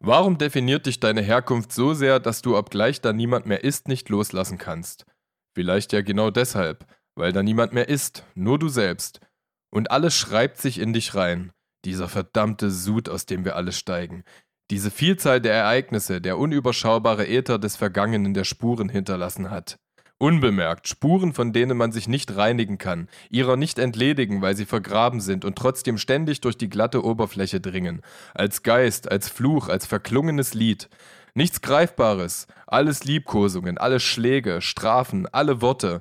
Warum definiert dich deine Herkunft so sehr, dass du, obgleich da niemand mehr ist, nicht loslassen kannst? Vielleicht ja genau deshalb, weil da niemand mehr ist, nur du selbst. Und alles schreibt sich in dich rein, dieser verdammte Sud, aus dem wir alle steigen. Diese Vielzahl der Ereignisse, der unüberschaubare Äther des Vergangenen, der Spuren hinterlassen hat. Unbemerkt, Spuren, von denen man sich nicht reinigen kann, ihrer nicht entledigen, weil sie vergraben sind und trotzdem ständig durch die glatte Oberfläche dringen. Als Geist, als Fluch, als verklungenes Lied. Nichts Greifbares, alles Liebkosungen, alle Schläge, Strafen, alle Worte.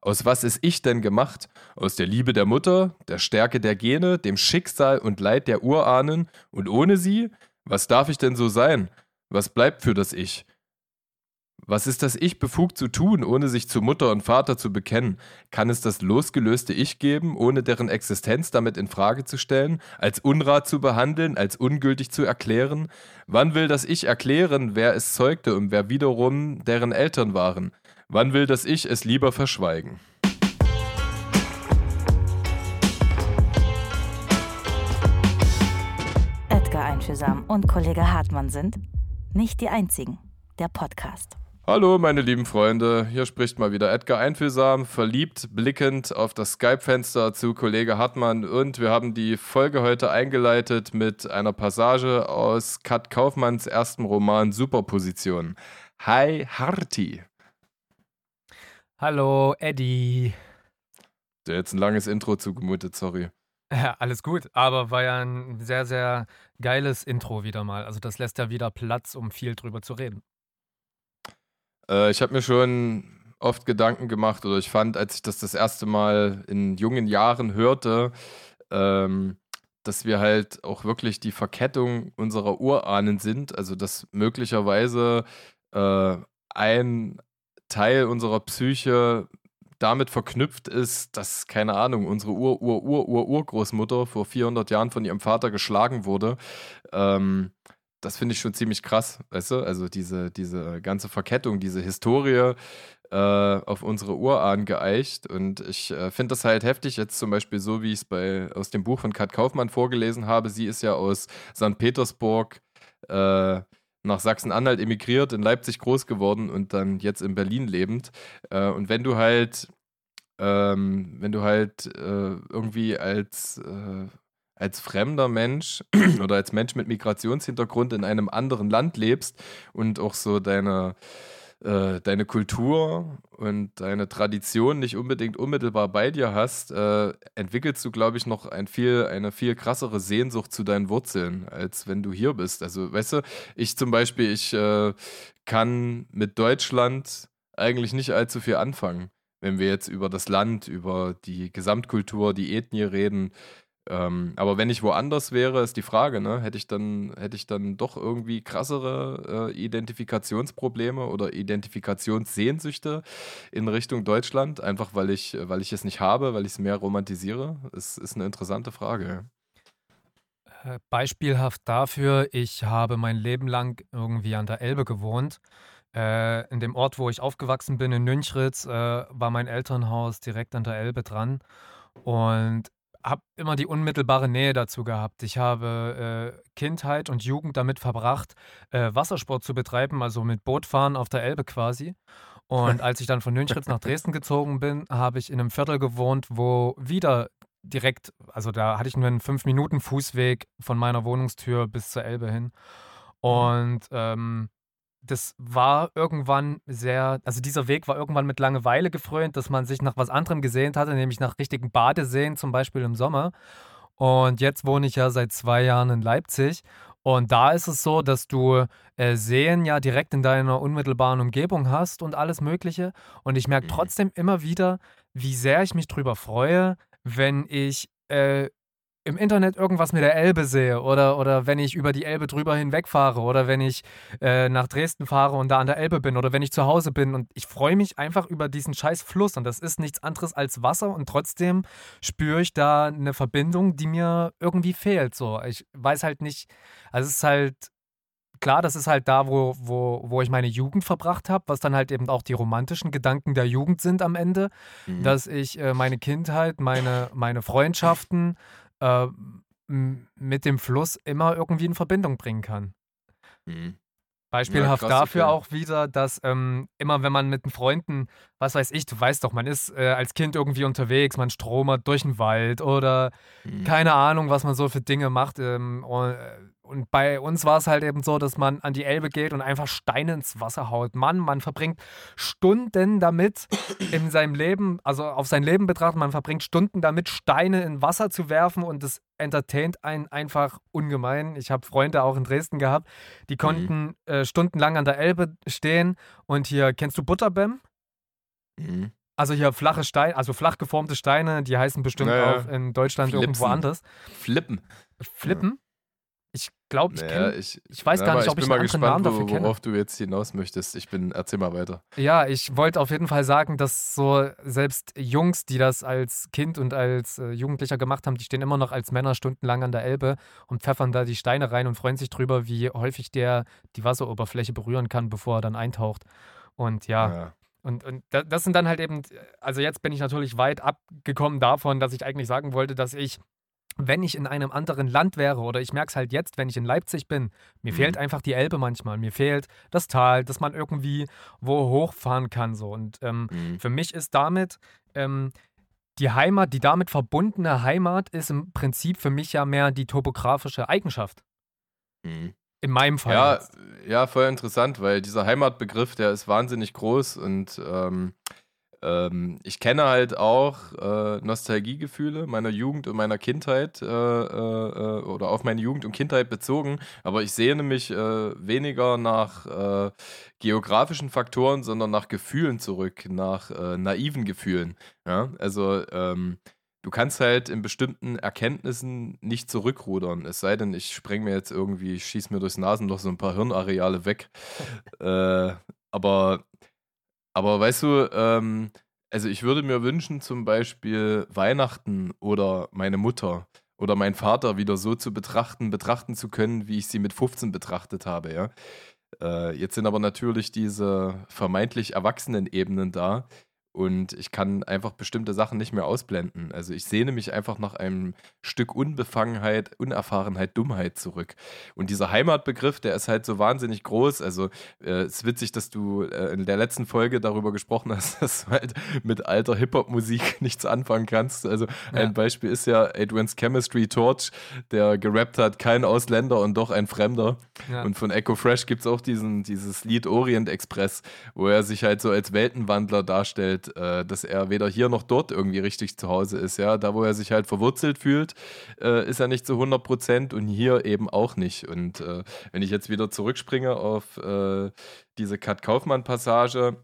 Aus was ist ich denn gemacht? Aus der Liebe der Mutter, der Stärke der Gene, dem Schicksal und Leid der Urahnen? Und ohne sie? Was darf ich denn so sein? Was bleibt für das Ich? Was ist das Ich befugt zu tun, ohne sich zu Mutter und Vater zu bekennen? Kann es das losgelöste Ich geben, ohne deren Existenz damit in Frage zu stellen, als Unrat zu behandeln, als ungültig zu erklären? Wann will das Ich erklären, wer es zeugte und wer wiederum deren Eltern waren? Wann will das Ich es lieber verschweigen? Edgar Einfühlsam und Kollege Hartmann sind nicht die einzigen. Der Podcast. Hallo, meine lieben Freunde. Hier spricht mal wieder Edgar Einfühlsam, verliebt blickend auf das Skype-Fenster zu Kollege Hartmann. Und wir haben die Folge heute eingeleitet mit einer Passage aus Kat Kaufmanns ersten Roman Superposition. Hi, Harti. Hallo, Eddie. Der jetzt ein langes Intro zugemutet, sorry. Ja, alles gut, aber war ja ein sehr, sehr geiles Intro wieder mal. Also das lässt ja wieder Platz, um viel drüber zu reden. Äh, ich habe mir schon oft Gedanken gemacht oder ich fand, als ich das das erste Mal in jungen Jahren hörte, ähm, dass wir halt auch wirklich die Verkettung unserer Urahnen sind. Also dass möglicherweise äh, ein Teil unserer Psyche damit verknüpft ist, dass, keine Ahnung, unsere Ur-Ur-Ur-Ur-Urgroßmutter vor 400 Jahren von ihrem Vater geschlagen wurde. Ähm, das finde ich schon ziemlich krass, weißt du? Also diese, diese ganze Verkettung, diese Historie äh, auf unsere Urahnen geeicht. Und ich äh, finde das halt heftig, jetzt zum Beispiel so, wie ich es aus dem Buch von Kat Kaufmann vorgelesen habe. Sie ist ja aus St. Petersburg äh, nach Sachsen-Anhalt emigriert, in Leipzig groß geworden und dann jetzt in Berlin lebend. Äh, und wenn du halt ähm, wenn du halt äh, irgendwie als äh, als fremder Mensch oder als Mensch mit Migrationshintergrund in einem anderen Land lebst und auch so deine, äh, deine Kultur und deine Tradition nicht unbedingt unmittelbar bei dir hast, äh, entwickelst du, glaube ich, noch ein viel, eine viel krassere Sehnsucht zu deinen Wurzeln, als wenn du hier bist. Also, weißt du, ich zum Beispiel, ich äh, kann mit Deutschland eigentlich nicht allzu viel anfangen. Wenn wir jetzt über das Land, über die Gesamtkultur, die Ethnie reden, ähm, aber wenn ich woanders wäre, ist die Frage, ne? Hätte ich dann, hätte ich dann doch irgendwie krassere äh, Identifikationsprobleme oder Identifikationssehnsüchte in Richtung Deutschland, einfach weil ich, weil ich es nicht habe, weil ich es mehr romantisiere? Ist, ist eine interessante Frage. Äh, beispielhaft dafür, ich habe mein Leben lang irgendwie an der Elbe gewohnt. Äh, in dem Ort, wo ich aufgewachsen bin, in Nünchritz, äh, war mein Elternhaus direkt an der Elbe dran. Und habe immer die unmittelbare Nähe dazu gehabt. Ich habe äh, Kindheit und Jugend damit verbracht, äh, Wassersport zu betreiben, also mit Bootfahren auf der Elbe quasi. Und als ich dann von Nünchritz nach Dresden gezogen bin, habe ich in einem Viertel gewohnt, wo wieder direkt, also da hatte ich nur einen fünf Minuten Fußweg von meiner Wohnungstür bis zur Elbe hin. Mhm. Und ähm, das war irgendwann sehr, also dieser Weg war irgendwann mit Langeweile gefrönt, dass man sich nach was anderem gesehnt hatte, nämlich nach richtigen Badeseen, zum Beispiel im Sommer. Und jetzt wohne ich ja seit zwei Jahren in Leipzig. Und da ist es so, dass du äh, Seen ja direkt in deiner unmittelbaren Umgebung hast und alles Mögliche. Und ich merke mhm. trotzdem immer wieder, wie sehr ich mich drüber freue, wenn ich äh, im Internet irgendwas mit der Elbe sehe oder, oder wenn ich über die Elbe drüber hinwegfahre oder wenn ich äh, nach Dresden fahre und da an der Elbe bin oder wenn ich zu Hause bin und ich freue mich einfach über diesen scheiß Fluss und das ist nichts anderes als Wasser und trotzdem spüre ich da eine Verbindung, die mir irgendwie fehlt. So, ich weiß halt nicht, also es ist halt klar, das ist halt da, wo, wo, wo ich meine Jugend verbracht habe, was dann halt eben auch die romantischen Gedanken der Jugend sind am Ende, mhm. dass ich äh, meine Kindheit, meine, meine Freundschaften, äh, mit dem Fluss immer irgendwie in Verbindung bringen kann. Mhm. Beispielhaft Ja, krass, dafür okay. auch wieder, dass ähm, immer wenn man mit den Freunden, was weiß ich, du weißt doch, man ist äh, als Kind irgendwie unterwegs, man stromert durch den Wald oder Mhm. keine Ahnung, was man so für Dinge macht. Ähm, und, äh, und bei uns war es halt eben so, dass man an die Elbe geht und einfach Steine ins Wasser haut. Mann, man verbringt Stunden damit in seinem Leben, also auf sein Leben betrachtet, man verbringt Stunden damit, Steine in Wasser zu werfen und das entertaint einen einfach ungemein. Ich habe Freunde auch in Dresden gehabt, die konnten äh, stundenlang an der Elbe stehen und hier, kennst du Butterbäm? Mhm. Also hier flache Steine, also flach geformte Steine, die heißen bestimmt Naja, auch in Deutschland irgendwo Flipsen. anders. Flippen. Flippen? Ich glaube, ich Naja, ich, ich weiß na, gar nicht, ob ich ich bin einen mal anderen Namen gespannt, dafür wo, kenne. worauf du jetzt hinaus möchtest. Ich bin, erzähl mal weiter. Ja, ich wollte auf jeden Fall sagen, dass so selbst Jungs, die das als Kind und als äh, Jugendlicher gemacht haben, die stehen immer noch als Männer stundenlang an der Elbe und pfeffern da die Steine rein und freuen sich drüber, wie häufig der die Wasseroberfläche berühren kann, bevor er dann eintaucht. Und ja, Ja. Und, und da- das sind dann halt eben, also jetzt bin ich natürlich weit abgekommen davon, dass ich eigentlich sagen wollte, dass ich, wenn ich in einem anderen Land wäre oder ich merke es halt jetzt, wenn ich in Leipzig bin, mir Mhm. fehlt einfach die Elbe manchmal. Mir fehlt das Tal, dass man irgendwie wo hochfahren kann. So. Und ähm, Mhm. für mich ist damit ähm, die Heimat, die damit verbundene Heimat ist im Prinzip für mich ja mehr die topografische Eigenschaft. Mhm. In meinem Fall. Ja, jetzt. ja, voll interessant, weil dieser Heimatbegriff, der ist wahnsinnig groß und ähm, ähm, ich kenne halt auch äh, Nostalgiegefühle meiner Jugend und meiner Kindheit äh, äh, äh, oder auf meine Jugend und Kindheit bezogen, aber ich sehne mich äh, weniger nach äh, geografischen Faktoren, sondern nach Gefühlen zurück, nach naiven Gefühlen. Ja? Also ähm, du kannst halt in bestimmten Erkenntnissen nicht zurückrudern. Es sei denn, ich spreng mir jetzt irgendwie, ich schieß mir durchs Nasenloch so ein paar Hirnareale weg. äh, aber, aber weißt du, ähm, also ich würde mir wünschen, zum Beispiel Weihnachten oder meine Mutter oder mein Vater wieder so zu betrachten, betrachten zu können, wie ich sie mit 15 betrachtet habe, ja. Äh, jetzt sind aber natürlich diese vermeintlich erwachsenen Ebenen da und ich kann einfach bestimmte Sachen nicht mehr ausblenden. Also ich sehne mich einfach nach einem Stück Unbefangenheit, Unerfahrenheit, Dummheit zurück. Und dieser Heimatbegriff, der ist halt so wahnsinnig groß. Also äh, es ist witzig, dass du äh, in der letzten Folge darüber gesprochen hast, dass du halt mit alter Hip-Hop-Musik nichts anfangen kannst. Also Ja. ein Beispiel ist ja Adrian's Chemistry Torch, der gerappt hat, kein Ausländer und doch ein Fremder. Ja. Und von Echo Fresh gibt es auch diesen, dieses Lied Orient Express, wo er sich halt so als Weltenwandler darstellt, äh, dass er weder hier noch dort irgendwie richtig zu Hause ist. Ja, da wo er sich halt verwurzelt fühlt, äh, ist er nicht zu 100 Prozent und hier eben auch nicht. Und äh, wenn ich jetzt wieder zurückspringe auf äh, diese Kat Kaufmann-Passage,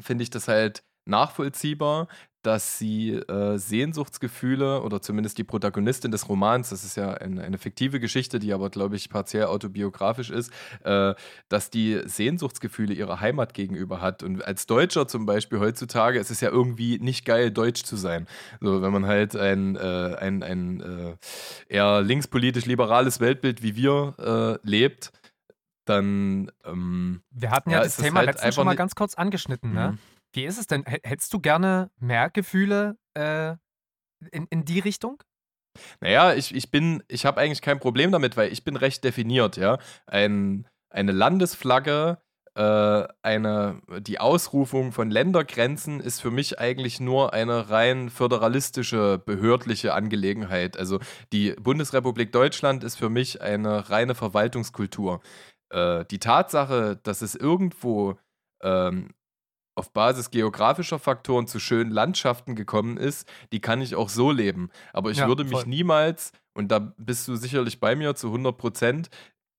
finde ich das halt nachvollziehbar, dass sie äh, Sehnsuchtsgefühle oder zumindest die Protagonistin des Romans, das ist ja eine, eine fiktive Geschichte, die aber, glaube ich, partiell autobiografisch ist, äh, dass die Sehnsuchtsgefühle ihrer Heimat gegenüber hat. Und als Deutscher zum Beispiel heutzutage ist es ja irgendwie nicht geil, deutsch zu sein. So, wenn man halt ein, äh, ein, ein äh, eher linkspolitisch liberales Weltbild wie wir äh, lebt, dann ähm, Wir hatten ja, Ja, das ist Thema halt letztens schon mal ganz kurz angeschnitten. Ne? Wie ist es denn? Hättest du gerne mehr Gefühle äh, in, in die Richtung? Naja, ich, ich bin, ich habe eigentlich kein Problem damit, weil ich bin recht definiert, ja. Ein, eine Landesflagge, äh, eine, die Ausrufung von Ländergrenzen ist für mich eigentlich nur eine rein föderalistische, behördliche Angelegenheit. Also die Bundesrepublik Deutschland ist für mich eine reine Verwaltungskultur. Äh, die Tatsache, dass es irgendwo ähm, auf Basis geografischer Faktoren zu schönen Landschaften gekommen ist, die kann ich auch so leben. Aber ich Ja, würde mich voll. niemals, und da bist du sicherlich bei mir zu 100 Prozent,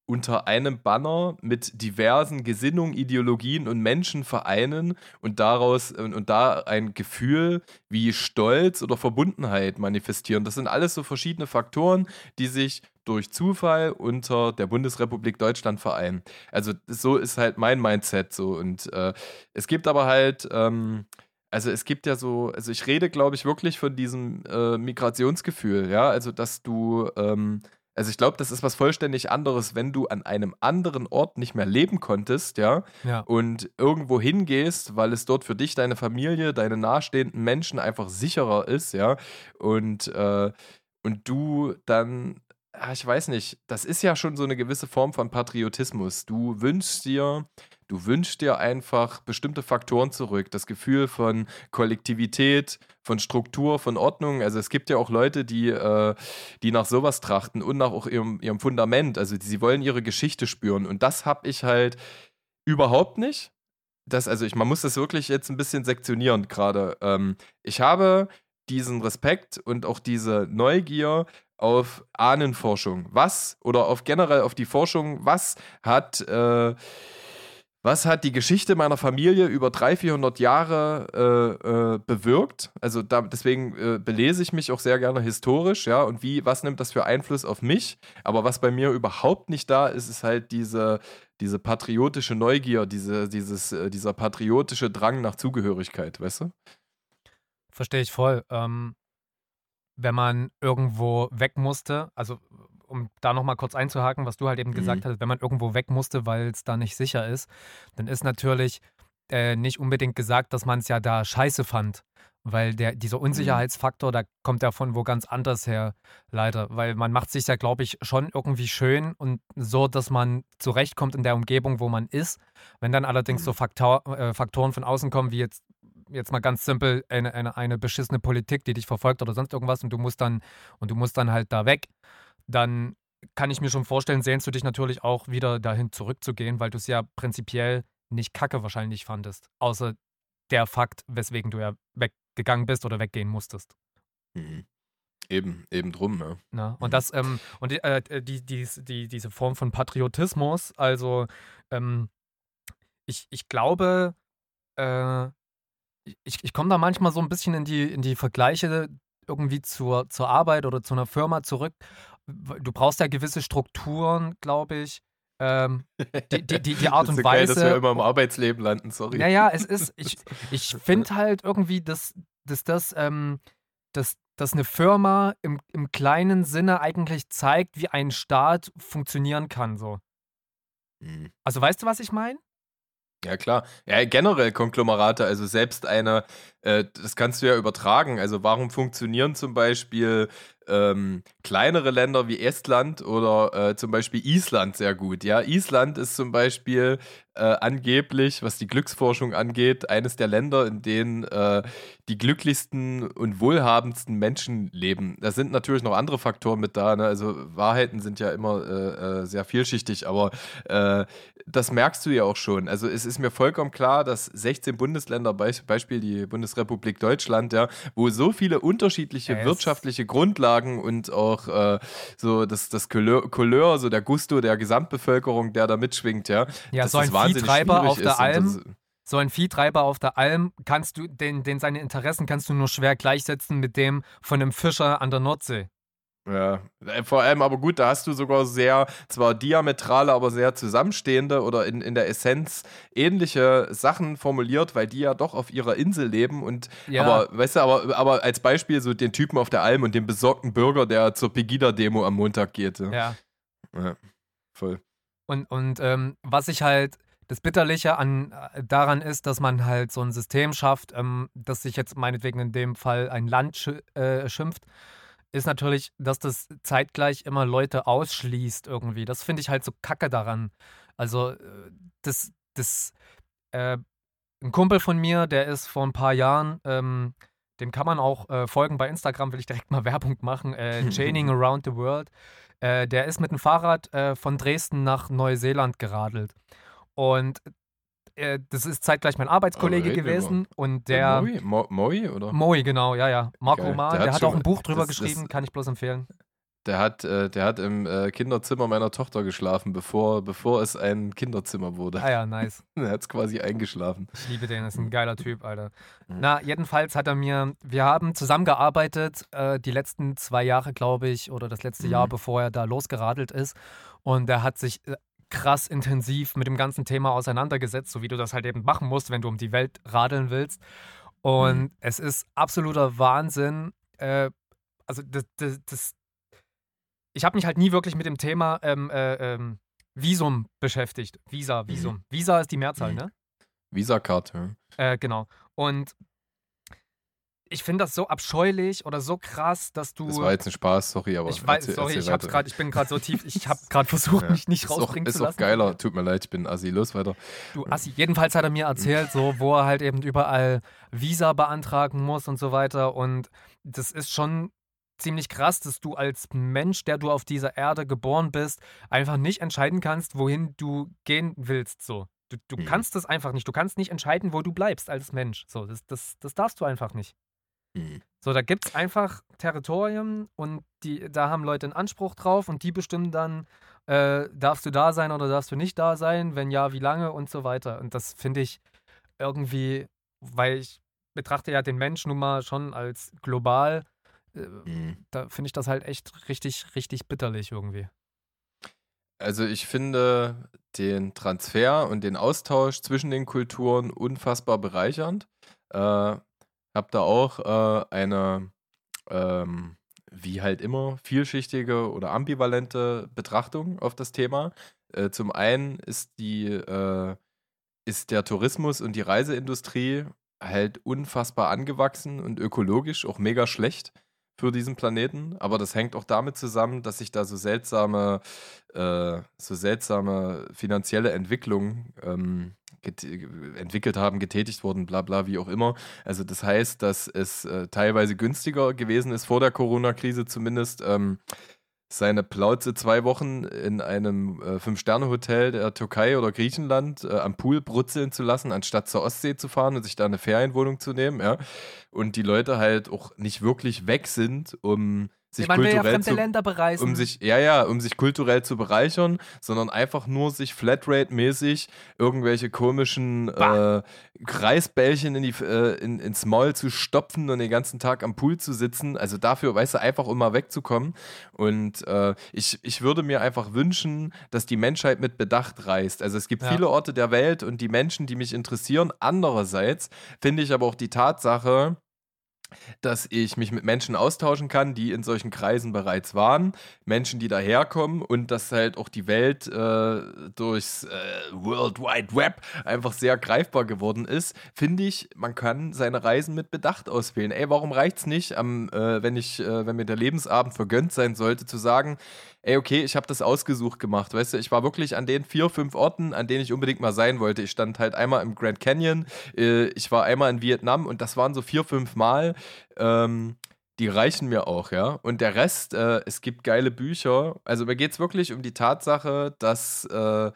unter einem Banner mit diversen Gesinnungen, Ideologien und Menschen vereinen und daraus und, und da ein Gefühl wie Stolz oder Verbundenheit manifestieren. Das sind alles so verschiedene Faktoren, die sich durch Zufall unter der Bundesrepublik Deutschland vereinen. Also so ist halt mein Mindset so. Und äh, es gibt aber halt, ähm, also es gibt ja so, also ich rede, glaube ich, wirklich von diesem äh, Migrationsgefühl, ja, also dass du, ähm, also ich glaube, das ist was vollständig anderes, wenn du an einem anderen Ort nicht mehr leben konntest, ja, Ja. und irgendwo hingehst, weil es dort für dich, deine Familie, deine nahestehenden Menschen einfach sicherer ist, ja, und, äh, und du dann ich weiß nicht, das ist ja schon so eine gewisse Form von Patriotismus. Du wünschst dir, du wünschst dir einfach bestimmte Faktoren zurück. Das Gefühl von Kollektivität, von Struktur, von Ordnung. Also es gibt ja auch Leute, die, äh, die nach sowas trachten und nach auch ihrem, ihrem Fundament. Also sie wollen ihre Geschichte spüren. Und das habe ich halt überhaupt nicht. Das, also ich, man muss das wirklich jetzt ein bisschen sektionieren gerade. Ähm, ich habe diesen Respekt und auch diese Neugier auf Ahnenforschung. Was oder auf generell auf die Forschung, was hat, äh, was hat die Geschichte meiner Familie über 300, 400 Jahre äh, äh, bewirkt? Also da, deswegen äh, belese ich mich auch sehr gerne historisch, ja, und wie, was nimmt das für Einfluss auf mich? Aber was bei mir überhaupt nicht da ist, ist halt diese, diese patriotische Neugier, diese, dieses, äh, dieser patriotische Drang nach Zugehörigkeit, weißt du? Verstehe ich voll. Ähm, wenn man irgendwo weg musste, also um da nochmal kurz einzuhaken, was du halt eben mhm. gesagt hast, wenn man irgendwo weg musste, weil es da nicht sicher ist, dann ist natürlich äh, nicht unbedingt gesagt, dass man es ja da scheiße fand. Weil der, dieser mhm. Unsicherheitsfaktor, da kommt ja von wo ganz anders her, leider. Weil man macht sich ja, glaube ich, schon irgendwie schön und so, dass man zurechtkommt in der Umgebung, wo man ist. Wenn dann allerdings so mhm. Faktor, äh, Faktoren von außen kommen, wie jetzt jetzt mal ganz simpel eine, eine, eine beschissene Politik, die dich verfolgt oder sonst irgendwas und du musst dann und du musst dann halt da weg, dann kann ich mir schon vorstellen, sehnst du dich natürlich auch wieder dahin zurückzugehen, weil du es ja prinzipiell nicht kacke wahrscheinlich fandest. Außer der Fakt, weswegen du ja weggegangen bist oder weggehen musstest. Mhm. Eben, eben drum, ja. Na, und mhm. das, ähm, und die, äh, die, die, die, diese Form von Patriotismus, also ähm, ich, ich glaube, äh, ich, ich komme da manchmal so ein bisschen in die, in die Vergleiche irgendwie zur, zur Arbeit oder zu einer Firma zurück. Du brauchst ja gewisse Strukturen, glaube ich. Ähm, die, die, die, die Art und so Weise. Geil, dass wir immer im Arbeitsleben landen, sorry. Naja, es ist, ich, ich finde halt irgendwie, dass, dass das, ähm, dass, dass eine Firma im, im kleinen Sinne eigentlich zeigt, wie ein Staat funktionieren kann, so. Mhm. Also weißt du, was ich meine? Ja, klar. Ja, generell Konglomerate, also selbst eine, äh, das kannst du ja übertragen. Also warum funktionieren zum Beispiel ähm, kleinere Länder wie Estland oder äh, zum Beispiel Island sehr gut. Ja, Island ist zum Beispiel äh, angeblich, was die Glücksforschung angeht, eines der Länder, in denen äh, die glücklichsten und wohlhabendsten Menschen leben. Da sind natürlich noch andere Faktoren mit da. Ne? Also Wahrheiten sind ja immer äh, äh, sehr vielschichtig, aber äh, das merkst du ja auch schon. Also es ist mir vollkommen klar, dass 16 Bundesländer, Beispiel die Bundesrepublik Deutschland, ja, wo so viele unterschiedliche yes. wirtschaftliche Grundlagen sagen und auch äh, so das, das Couleur, Couleur, so der Gusto der Gesamtbevölkerung, der da mitschwingt, ja. Ja, so ein Viehtreiber auf der Alm. So ein Viehtreiber auf der Alm kannst du, den, den seine Interessen kannst du nur schwer gleichsetzen mit dem von einem Fischer an der Nordsee. Ja, äh, vor allem aber gut, da hast du sogar sehr, zwar diametrale, aber sehr zusammenstehende oder in, in der Essenz ähnliche Sachen formuliert, weil die ja doch auf ihrer Insel leben und, ja. aber, weißt du, aber, aber als Beispiel so den Typen auf der Alm und den besorgten Bürger, der zur Pegida-Demo am Montag geht. Ja. ja. voll. Und, und ähm, was ich halt, das Bitterliche an, äh, daran ist, dass man halt so ein System schafft, ähm, das sich jetzt meinetwegen in dem Fall ein Land sch äh, schimpft ist natürlich, dass das zeitgleich immer Leute ausschließt irgendwie. Das finde ich halt so kacke daran. Also, äh, das, das, äh, ein Kumpel von mir, der ist vor ein paar Jahren, ähm, dem kann man auch äh, folgen bei Instagram, will ich direkt mal Werbung machen, äh, Chaining Around the World. Äh, der ist mit dem Fahrrad äh, von Dresden nach Neuseeland geradelt. Und äh, das ist zeitgleich mein Arbeitskollege gewesen und der. Moi, Mo Moi oder? Moi, genau, ja, ja. Marco Roman, der, der, hat, auch ein Buch drüber das, geschrieben, das, kann ich bloß empfehlen. Der hat, äh, der hat im äh, Kinderzimmer meiner Tochter geschlafen, bevor, bevor es ein Kinderzimmer wurde. Ah ja, nice. er hat es quasi eingeschlafen. Ich liebe den, ist ein geiler Typ, Alter. Mhm. Na, jedenfalls hat er mir, wir haben zusammengearbeitet, äh, die letzten zwei Jahre, glaube ich, oder das letzte mhm. Jahr, bevor er da losgeradelt ist. Und er hat sich äh, krass intensiv mit dem ganzen Thema auseinandergesetzt, so wie du das halt eben machen musst, wenn du um die Welt radeln willst. Und mhm. es ist absoluter Wahnsinn. Äh, also das, das, das ich habe mich halt nie wirklich mit dem Thema ähm, äh, ähm, Visum beschäftigt. Visa, mhm. Visum. Mhm. Visa ist die Mehrzahl, mhm. ne? Visa-Karte. Äh, genau. Und ich finde das so abscheulich oder so krass, dass du. Das war jetzt ein Spaß, sorry, aber. Ich weiß, erzähl, sorry, erzähl ich, grad, ich bin gerade so tief, ich habe gerade versucht, ja. mich nicht rausbringen zu lassen. Ist auch geiler, tut mir leid, ich bin Assi, los weiter. Du Assi, jedenfalls hat er mir erzählt, so, wo er halt eben überall Visa beantragen muss und so weiter. Und das ist schon ziemlich krass, dass du als Mensch, der du auf dieser Erde geboren bist, einfach nicht entscheiden kannst, wohin du gehen willst. So. Du, du mhm. kannst das einfach nicht. Du kannst nicht entscheiden, wo du bleibst als Mensch. So, das, das, das darfst du einfach nicht. Mhm. So, da gibt es einfach Territorien und die, da haben Leute einen Anspruch drauf und die bestimmen dann, äh, darfst du da sein oder darfst du nicht da sein, wenn ja, wie lange und so weiter. Und das finde ich irgendwie, weil ich betrachte ja den Menschen nun mal schon als global, äh, mhm. da finde ich das halt echt richtig, richtig bitterlich irgendwie. Also ich finde den Transfer und den Austausch zwischen den Kulturen unfassbar bereichernd. Äh, habe da auch äh, eine, ähm, wie halt immer, vielschichtige oder ambivalente Betrachtung auf das Thema. Äh, zum einen ist die, äh, ist der Tourismus und die Reiseindustrie halt unfassbar angewachsen und ökologisch auch mega schlecht für diesen Planeten. Aber das hängt auch damit zusammen, dass sich da so seltsame, äh, so seltsame finanzielle Entwicklungen ähm, entwickelt haben, getätigt wurden, bla bla, wie auch immer. Also das heißt, dass es äh, teilweise günstiger gewesen ist, vor der Corona-Krise zumindest, ähm, seine Plauze zwei Wochen in einem äh, Fünf-Sterne-Hotel der Türkei oder Griechenland äh, am Pool brutzeln zu lassen, anstatt zur Ostsee zu fahren und sich da eine Ferienwohnung zu nehmen, ja. Und die Leute halt auch nicht wirklich weg sind, um sich man kulturell will ja zu, Länder bereisen. um sich ja ja um sich kulturell zu bereichern, sondern einfach nur sich Flatrate-mäßig irgendwelche komischen äh, Kreisbällchen in die, äh, in, ins Maul zu stopfen und den ganzen Tag am Pool zu sitzen. Also dafür, weißt du, einfach um mal wegzukommen. Und äh, ich, ich würde mir einfach wünschen, dass die Menschheit mit Bedacht reist. Also es gibt ja. viele Orte der Welt und die Menschen, die mich interessieren. Andererseits finde ich aber auch die Tatsache, dass ich mich mit Menschen austauschen kann, die in solchen Kreisen bereits waren, Menschen, die daherkommen und dass halt auch die Welt äh, durchs äh, World Wide Web einfach sehr greifbar geworden ist, finde ich, man kann seine Reisen mit Bedacht auswählen. Ey, warum reicht's nicht, am, äh, wenn ich, äh, wenn mir der Lebensabend vergönnt sein sollte, zu sagen, ey, okay, ich habe das ausgesucht gemacht. Weißt du, ich war wirklich an den vier, fünf Orten, an denen ich unbedingt mal sein wollte. Ich stand halt einmal im Grand Canyon, äh, ich war einmal in Vietnam und das waren so vier, fünf Mal. Ähm, die reichen mir auch, ja. Und der Rest, äh, es gibt geile Bücher. Also mir geht es wirklich um die Tatsache, dass äh,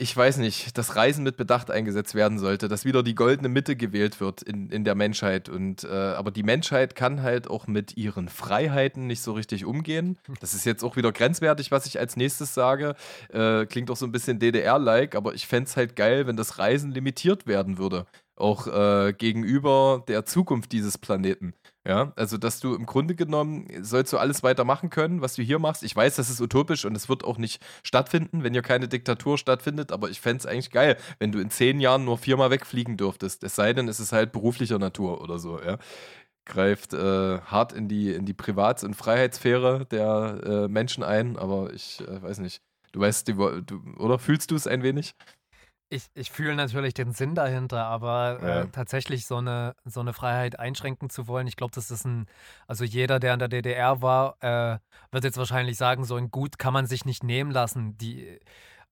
ich weiß nicht, dass Reisen mit Bedacht eingesetzt werden sollte, dass wieder die goldene Mitte gewählt wird in, in der Menschheit. Und, äh, aber die Menschheit kann halt auch mit ihren Freiheiten nicht so richtig umgehen. Das ist jetzt auch wieder grenzwertig, was ich als nächstes sage. Äh, klingt auch so ein bisschen DDR-like, aber ich fände es halt geil, wenn das Reisen limitiert werden würde. Auch äh, gegenüber der Zukunft dieses Planeten. Ja, also dass du im Grunde genommen sollst du alles weitermachen können, was du hier machst. Ich weiß, das ist utopisch und es wird auch nicht stattfinden, wenn hier keine Diktatur stattfindet, aber ich fände es eigentlich geil, wenn du in zehn Jahren nur viermal wegfliegen dürftest. Es sei denn, es ist halt beruflicher Natur oder so, ja. Greift äh, hart in die, in die Privats- und Freiheitssphäre der äh, Menschen ein, aber ich äh, weiß nicht. Du weißt, die, du, oder fühlst du es ein wenig? Ich, ich fühle natürlich den Sinn dahinter, aber äh, ja. äh, tatsächlich so eine, so eine Freiheit einschränken zu wollen, ich glaube, das ist ein, also jeder, der in der DDR war, äh, wird jetzt wahrscheinlich sagen, so ein Gut kann man sich nicht nehmen lassen. Die,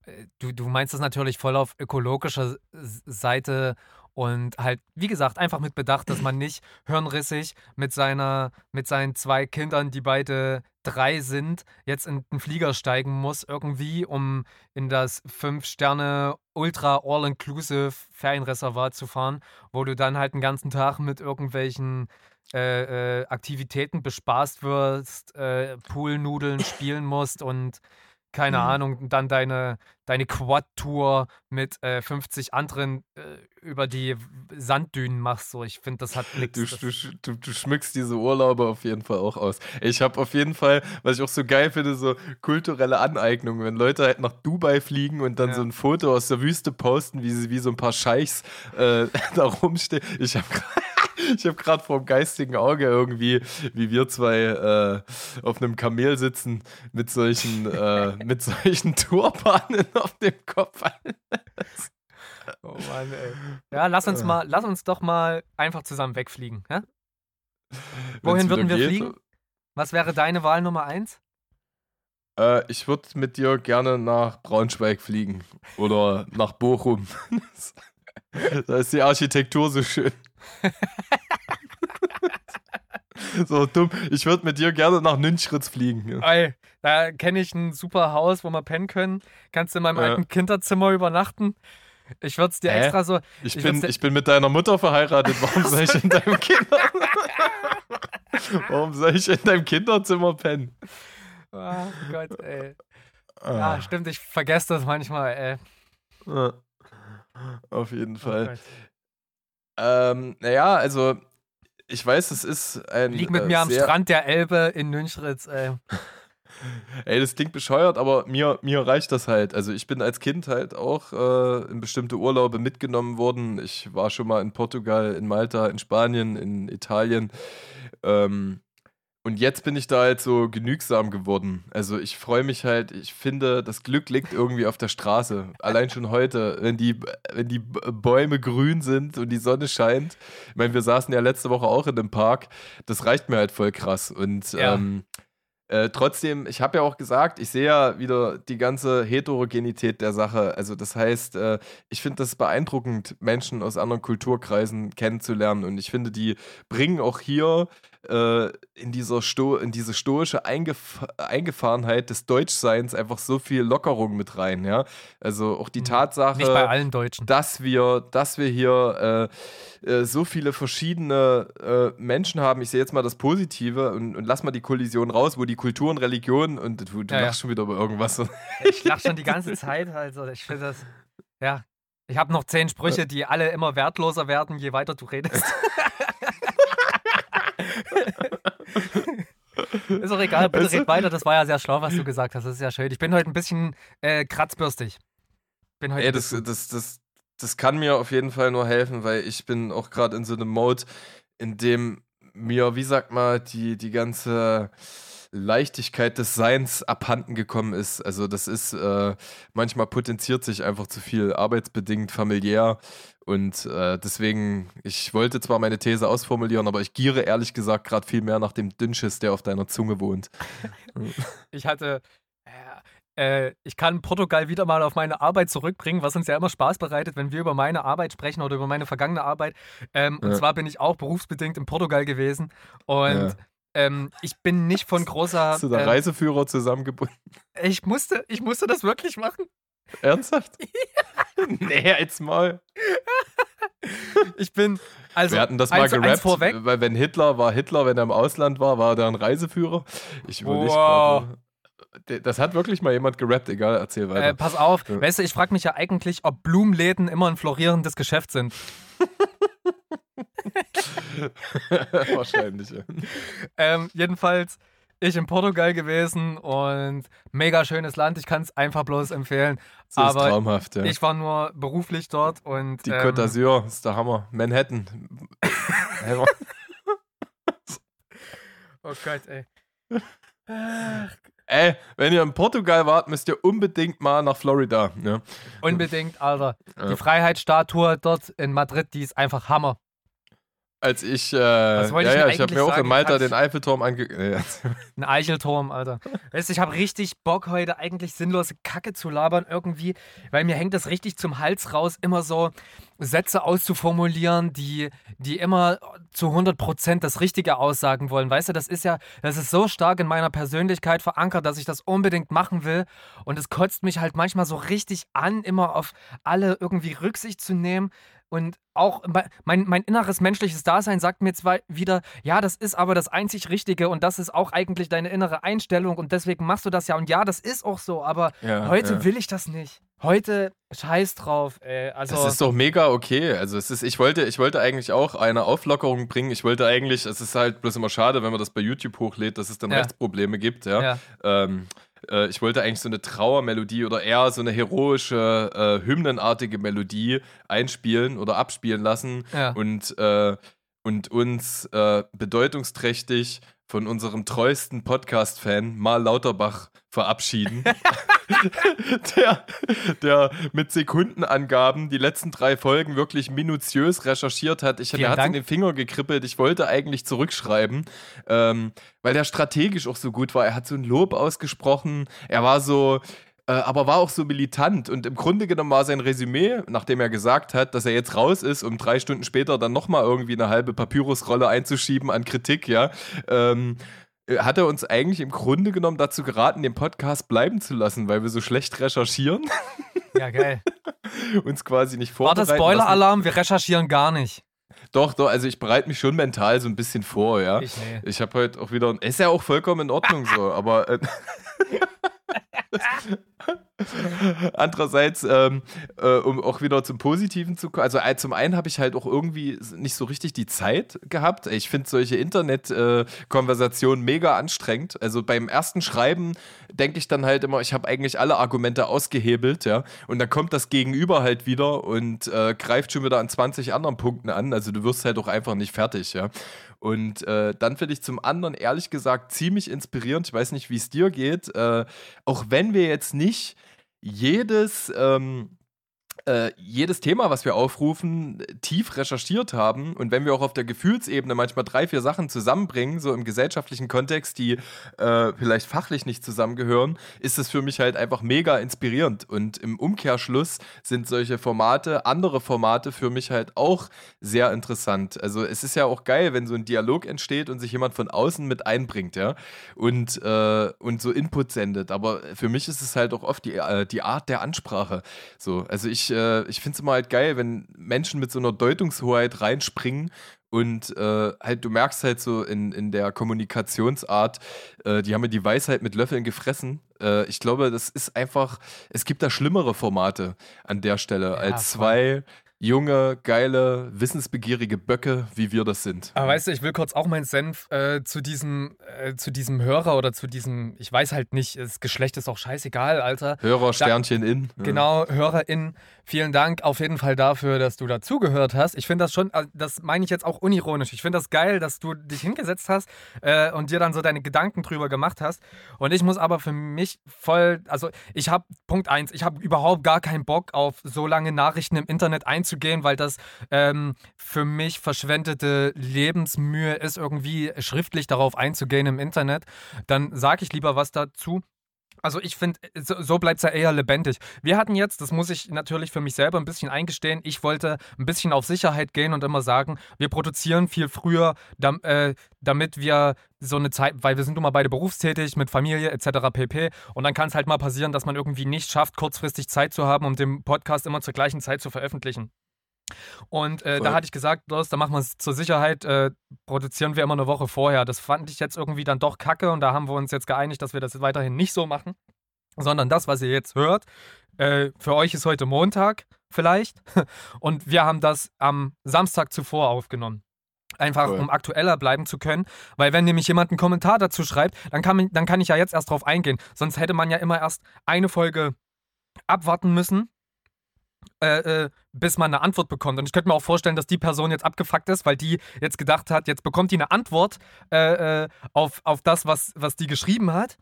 äh, du, du meinst das natürlich voll auf ökologischer Seite und halt, wie gesagt, einfach mit Bedacht, dass man nicht hirnrissig mit seiner, mit seinen zwei Kindern, die beide drei sind, jetzt in den Flieger steigen muss, irgendwie, um in das Fünf-Sterne Ultra All-Inclusive Ferienreservat zu fahren, wo du dann halt den ganzen Tag mit irgendwelchen äh, äh, Aktivitäten bespaßt wirst, äh, Poolnudeln spielen musst und keine mhm. Ahnung, dann deine, deine Quad-Tour mit äh, 50 anderen äh, über die Sanddünen machst. So, ich finde, das hat nichts. Du, du, du, schmückst diese Urlaube auf jeden Fall auch aus. Ich habe auf jeden Fall, was ich auch so geil finde, so kulturelle Aneignungen. Wenn Leute halt nach Dubai fliegen und dann ja. so ein Foto aus der Wüste posten, wie, sie, wie so ein paar Scheichs äh, da rumstehen. Ich habe ich habe gerade vor dem geistigen Auge irgendwie, wie wir zwei äh, auf einem Kamel sitzen mit solchen, äh, mit solchen Turbanen auf dem Kopf. oh Mann, ey. Ja, lass uns mal, lass uns doch mal einfach zusammen wegfliegen. Ja? Wohin würden wir geht, fliegen? Was wäre deine Wahl Nummer eins? Äh, ich würde mit dir gerne nach Braunschweig fliegen oder nach Bochum. da ist die Architektur so schön. so dumm. Ich würde mit dir gerne nach Nünchritz fliegen. Ja. Ey, da kenne ich ein super Haus, wo wir pennen können. Kannst du in meinem ja. alten Kinderzimmer übernachten. Ich würde es dir Hä? extra so. Ich, ich, bin, ich bin mit deiner Mutter verheiratet. Warum soll ich in deinem Kinder. Warum soll ich in deinem Kinderzimmer pennen? Oh Gott, ey. Ah. Ja, stimmt, ich vergesse das manchmal, ey. Ja. Auf jeden oh Fall. Oh ähm, naja, also ich weiß, es ist ein. Lieg mit äh, mir am Strand der Elbe in Nünchritz, ey. Ey, das klingt bescheuert, aber mir, mir reicht das halt. Also ich bin als Kind halt auch äh, in bestimmte Urlaube mitgenommen worden. Ich war schon mal in Portugal, in Malta, in Spanien, in Italien. Ähm, und jetzt bin ich da halt so genügsam geworden. Also ich freue mich halt, ich finde, das Glück liegt irgendwie auf der Straße. Allein schon heute, wenn die, wenn die Bäume grün sind und die Sonne scheint. Ich meine, wir saßen ja letzte Woche auch in einem Park. Das reicht mir halt voll krass. Und ja. ähm, äh, trotzdem, ich habe ja auch gesagt, ich sehe ja wieder die ganze Heterogenität der Sache. Also das heißt, äh, ich finde das beeindruckend, Menschen aus anderen Kulturkreisen kennenzulernen. Und ich finde, die bringen auch hier äh, in, dieser Sto in diese stoische Eingef Eingefahrenheit des Deutschseins einfach so viel Lockerung mit rein, ja. Also auch die mhm. Tatsache, Nicht bei allen Deutschen. dass wir, dass wir hier äh, äh, so viele verschiedene äh, Menschen haben. Ich sehe jetzt mal das Positive und, und, lass mal die Kollision raus, wo die Kultur und Religion und du, du ja, lachst ja. schon wieder über irgendwas. Ich lach schon die ganze Zeit, also ich finde das, ja. Ich habe noch zehn Sprüche, die alle immer wertloser werden, je weiter du redest. ist auch egal, bitte red weiter. Das war ja sehr schlau, was du gesagt hast. Das ist ja schön. Ich bin heute ein bisschen äh, kratzbürstig. Bin heute Ey, das, das, das, das kann mir auf jeden Fall nur helfen, weil ich bin auch gerade in so einem Mode, in dem mir, wie sagt man, die, die ganze Leichtigkeit des Seins abhanden gekommen ist. Also das ist, äh, manchmal potenziert sich einfach zu viel arbeitsbedingt, familiär. Und äh, deswegen, ich wollte zwar meine These ausformulieren, aber ich giere ehrlich gesagt gerade viel mehr nach dem Dünnschiss, der auf deiner Zunge wohnt. ich hatte, äh, ich kann Portugal wieder mal auf meine Arbeit zurückbringen, was uns ja immer Spaß bereitet, wenn wir über meine Arbeit sprechen oder über meine vergangene Arbeit. Ähm, ja. Und zwar bin ich auch berufsbedingt in Portugal gewesen und ja. Ähm, ich bin nicht von großer. Hast du da ähm, Reiseführer zusammengebunden? Ich musste, ich musste das wirklich machen. Ernsthaft? ja. Nee, jetzt mal. ich bin. Also, Wir hatten das mal gerappt, weil wenn Hitler war Hitler, wenn er im Ausland war, war er ein Reiseführer. Ich überlege wow. Das hat wirklich mal jemand gerappt, egal, erzähl weiter. Äh, pass auf, ja. weißt du, ich frage mich ja eigentlich, ob Blumenläden immer ein florierendes Geschäft sind. Wahrscheinlich, ja. Ähm, jedenfalls, ich in Portugal gewesen und mega schönes Land. Ich kann es einfach bloß empfehlen. Das aber ist traumhaft, ja. Ich war nur beruflich dort und. Die ähm, Côte d'Azur ist der Hammer. Manhattan. oh Gott, ey. Ach, Ey, wenn ihr in Portugal wart, müsst ihr unbedingt mal nach Florida. Ja. Unbedingt, Alter. Ja. Die Freiheitsstatue dort in Madrid, die ist einfach Hammer. Als ich, äh, ja, ich ja, ich habe mir auch in Malta den Eiffelturm. Ja. Ein Eichelturm, Alter. Weißt du, ich habe richtig Bock, heute eigentlich sinnlose Kacke zu labern irgendwie, weil mir hängt das richtig zum Hals raus, immer so Sätze auszuformulieren, die, die immer zu 100% das Richtige aussagen wollen. Weißt du, das ist ja, das ist so stark in meiner Persönlichkeit verankert, dass ich das unbedingt machen will. Und es kotzt mich halt manchmal so richtig an, immer auf alle irgendwie Rücksicht zu nehmen. Und auch mein, mein inneres menschliches Dasein sagt mir zwar wieder, ja, das ist aber das einzig Richtige und das ist auch eigentlich deine innere Einstellung und deswegen machst du das ja. Und ja, das ist auch so, aber ja, heute ja. will ich das nicht. Heute scheiß drauf, ey. Also das ist doch mega okay. Also es ist, ich wollte, ich wollte eigentlich auch eine Auflockerung bringen. Ich wollte eigentlich, es ist halt bloß immer schade, wenn man das bei YouTube hochlädt, dass es dann ja. Rechtsprobleme gibt, ja. Ähm, äh, ich wollte eigentlich so eine Trauermelodie oder eher so eine heroische, äh, hymnenartige Melodie einspielen oder abspielen lassen ja. und, äh, und uns äh, bedeutungsträchtig von unserem treuesten Podcast-Fan Mal Lauterbach verabschieden. der, der mit Sekundenangaben die letzten drei Folgen wirklich minutiös recherchiert hat. Ich, der hat in den Finger gekribbelt. Ich wollte eigentlich zurückschreiben, ähm, weil der strategisch auch so gut war. Er hat so ein Lob ausgesprochen. Er war so, aber war auch so militant. Und im Grunde genommen war sein Resümee, nachdem er gesagt hat, dass er jetzt raus ist, um drei Stunden später dann nochmal irgendwie eine halbe Papyrusrolle einzuschieben an Kritik, ja. Ähm, äh, hat er uns eigentlich im Grunde genommen dazu geraten, den Podcast bleiben zu lassen, weil wir so schlecht recherchieren. Ja, geil. uns quasi nicht vorbereiten. Warte, Spoiler-Alarm, wir recherchieren gar nicht. Doch, doch, also ich bereite mich schon mental so ein bisschen vor, ja. Ich, nee. ich habe heute auch wieder, ist ja auch vollkommen in Ordnung so, aber äh, Andererseits, ähm, äh, um auch wieder zum Positiven zu kommen, also äh, zum einen habe ich halt auch irgendwie nicht so richtig die Zeit gehabt. Ich finde solche Internet-Konversationen äh, mega anstrengend. Also beim ersten Schreiben denke ich dann halt immer, ich habe eigentlich alle Argumente ausgehebelt, ja. Und dann kommt das Gegenüber halt wieder und äh, greift schon wieder an 20 anderen Punkten an. Also du wirst halt auch einfach nicht fertig, ja. Und äh, dann finde ich zum anderen ehrlich gesagt ziemlich inspirierend. Ich weiß nicht, wie es dir geht. Äh, auch wenn wir jetzt nicht jedes ähm, äh, jedes Thema, was wir aufrufen, tief recherchiert haben. Und wenn wir auch auf der Gefühlsebene manchmal drei, vier Sachen zusammenbringen, so im gesellschaftlichen Kontext, die äh, vielleicht fachlich nicht zusammengehören, ist es für mich halt einfach mega inspirierend. Und im Umkehrschluss sind solche Formate, andere Formate für mich halt auch sehr interessant. Also es ist ja auch geil, wenn so ein Dialog entsteht und sich jemand von außen mit einbringt, ja, und, äh, und so Input sendet. Aber für mich ist es halt auch oft die, äh, die Art der Ansprache. So, also ich äh, ich finde es immer halt geil, wenn Menschen mit so einer Deutungshoheit reinspringen und äh, halt, du merkst halt so in, in der Kommunikationsart, äh, die haben mir die Weisheit mit Löffeln gefressen. Äh, ich glaube, das ist einfach, es gibt da schlimmere Formate an der Stelle ja, als zwei junge, geile, wissensbegierige Böcke, wie wir das sind. Aber weißt du, ich will kurz auch meinen Senf äh, zu, diesem, äh, zu diesem Hörer oder zu diesem, ich weiß halt nicht, das Geschlecht ist auch scheißegal, Alter. Hörer, Sternchen da, in. Genau, HörerIn. Vielen Dank auf jeden Fall dafür, dass du dazugehört hast. Ich finde das schon, äh, das meine ich jetzt auch unironisch. Ich finde das geil, dass du dich hingesetzt hast äh, und dir dann so deine Gedanken drüber gemacht hast. Und ich muss aber für mich voll, also ich habe, Punkt eins, ich habe überhaupt gar keinen Bock auf so lange Nachrichten im Internet einzubauen einzugehen, weil das ähm, für mich verschwendete Lebensmühe ist, irgendwie schriftlich darauf einzugehen im Internet, dann sage ich lieber was dazu. Also ich finde, so, so bleibt es ja eher lebendig. Wir hatten jetzt, das muss ich natürlich für mich selber ein bisschen eingestehen, ich wollte ein bisschen auf Sicherheit gehen und immer sagen, wir produzieren viel früher, dam, äh, damit wir so eine Zeit, weil wir sind nun mal beide berufstätig mit Familie etc. pp. Und dann kann es halt mal passieren, dass man irgendwie nicht schafft, kurzfristig Zeit zu haben, um den Podcast immer zur gleichen Zeit zu veröffentlichen. Und äh, da hatte ich gesagt, da machen wir es zur Sicherheit, äh, produzieren wir immer eine Woche vorher. Das fand ich jetzt irgendwie dann doch kacke und da haben wir uns jetzt geeinigt, dass wir das weiterhin nicht so machen, sondern das, was ihr jetzt hört, äh, für euch ist heute Montag vielleicht und wir haben das am Samstag zuvor aufgenommen. Einfach cool. um aktueller bleiben zu können. Weil wenn nämlich jemand einen Kommentar dazu schreibt, dann kann, dann kann ich ja jetzt erst drauf eingehen. Sonst hätte man ja immer erst eine Folge abwarten müssen, äh, äh, bis man eine Antwort bekommt. Und ich könnte mir auch vorstellen, dass die Person jetzt abgefuckt ist, weil die jetzt gedacht hat, jetzt bekommt die eine Antwort äh, äh, auf, auf das, was, was die geschrieben hat.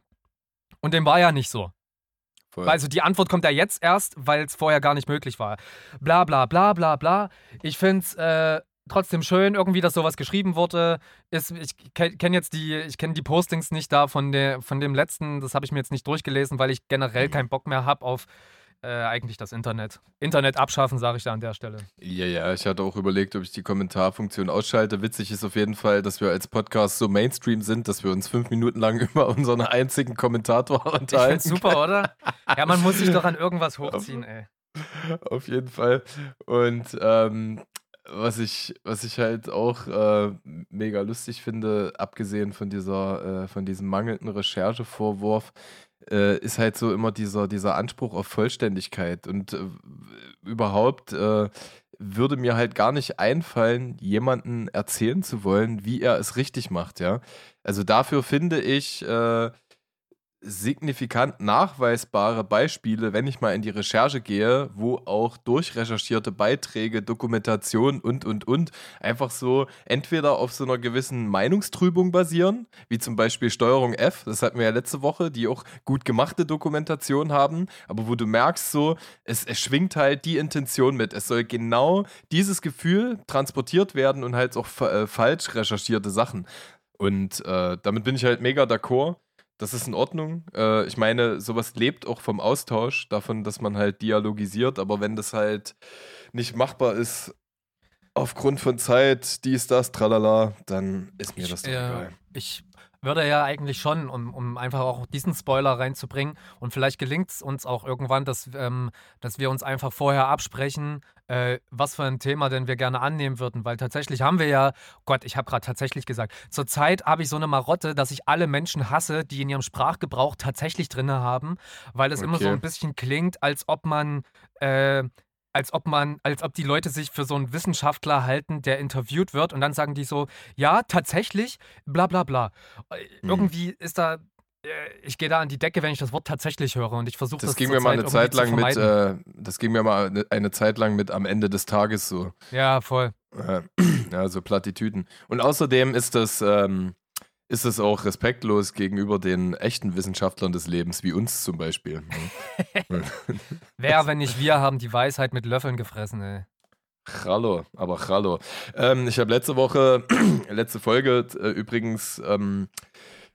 Und dem war ja nicht so. Voll. Also die Antwort kommt ja jetzt erst, weil es vorher gar nicht möglich war. Bla bla bla bla bla. Ich finde es äh, trotzdem schön, irgendwie, dass sowas geschrieben wurde. Ist, ich kenne jetzt die, ich kenne die Postings nicht da von, der, von dem letzten, das habe ich mir jetzt nicht durchgelesen, weil ich generell mhm. keinen Bock mehr habe auf äh, eigentlich das Internet. Internet abschaffen, sage ich da an der Stelle. Ja, ja, ich hatte auch überlegt, ob ich die Kommentarfunktion ausschalte. Witzig ist auf jeden Fall, dass wir als Podcast so Mainstream sind, dass wir uns fünf Minuten lang über unseren einzigen Kommentator unterhalten. Ich super, oder? Ja, man muss sich doch an irgendwas hochziehen, ey. Auf jeden Fall. Und ähm, was ich, was ich halt auch äh, mega lustig finde, abgesehen von dieser, äh, von diesem mangelnden Recherchevorwurf, äh, ist halt so immer dieser, dieser Anspruch auf Vollständigkeit. Und äh, überhaupt äh, würde mir halt gar nicht einfallen, jemanden erzählen zu wollen, wie er es richtig macht, ja. Also dafür finde ich, äh, signifikant nachweisbare Beispiele, wenn ich mal in die Recherche gehe, wo auch durchrecherchierte Beiträge, Dokumentation und, und, und einfach so entweder auf so einer gewissen Meinungstrübung basieren, wie zum Beispiel Steuerung F, das hatten wir ja letzte Woche, die auch gut gemachte Dokumentation haben, aber wo du merkst so, es, es schwingt halt die Intention mit. Es soll genau dieses Gefühl transportiert werden und halt auch äh, falsch recherchierte Sachen. Und äh, damit bin ich halt mega d'accord. Das ist in Ordnung. Äh, ich meine, sowas lebt auch vom Austausch, davon, dass man halt dialogisiert. Aber wenn das halt nicht machbar ist, aufgrund von Zeit, dies, das, tralala, dann ist mir ich, das doch äh, egal. Ich würde ja eigentlich schon, um, um einfach auch diesen Spoiler reinzubringen. Und vielleicht gelingt es uns auch irgendwann, dass, ähm, dass wir uns einfach vorher absprechen, äh, was für ein Thema denn wir gerne annehmen würden. Weil tatsächlich haben wir ja, Gott, ich habe gerade tatsächlich gesagt, zurzeit habe ich so eine Marotte, dass ich alle Menschen hasse, die in ihrem Sprachgebrauch tatsächlich drin haben, weil es immer so Okay. ein bisschen klingt, als ob man. Äh, als ob man, als ob die Leute sich für so einen Wissenschaftler halten, der interviewt wird und dann sagen die so, ja, tatsächlich, bla bla bla. Äh, Mhm. Irgendwie ist da, äh, ich gehe da an die Decke, wenn ich das Wort tatsächlich höre und ich versuche das, Das ging mir mal eine Zeit zu lang mit, äh, das ging mir mal eine, eine Zeit lang mit am Ende des Tages so. Ja, voll. Äh, ja, so Plattitüden. Und außerdem ist das, ähm, ist es auch respektlos gegenüber den echten Wissenschaftlern des Lebens, wie uns zum Beispiel. ne? Wer, wenn nicht wir, haben die Weisheit mit Löffeln gefressen, ey. Hallo, aber hallo. Ähm, ich habe letzte Woche, letzte Folge äh, übrigens, ähm,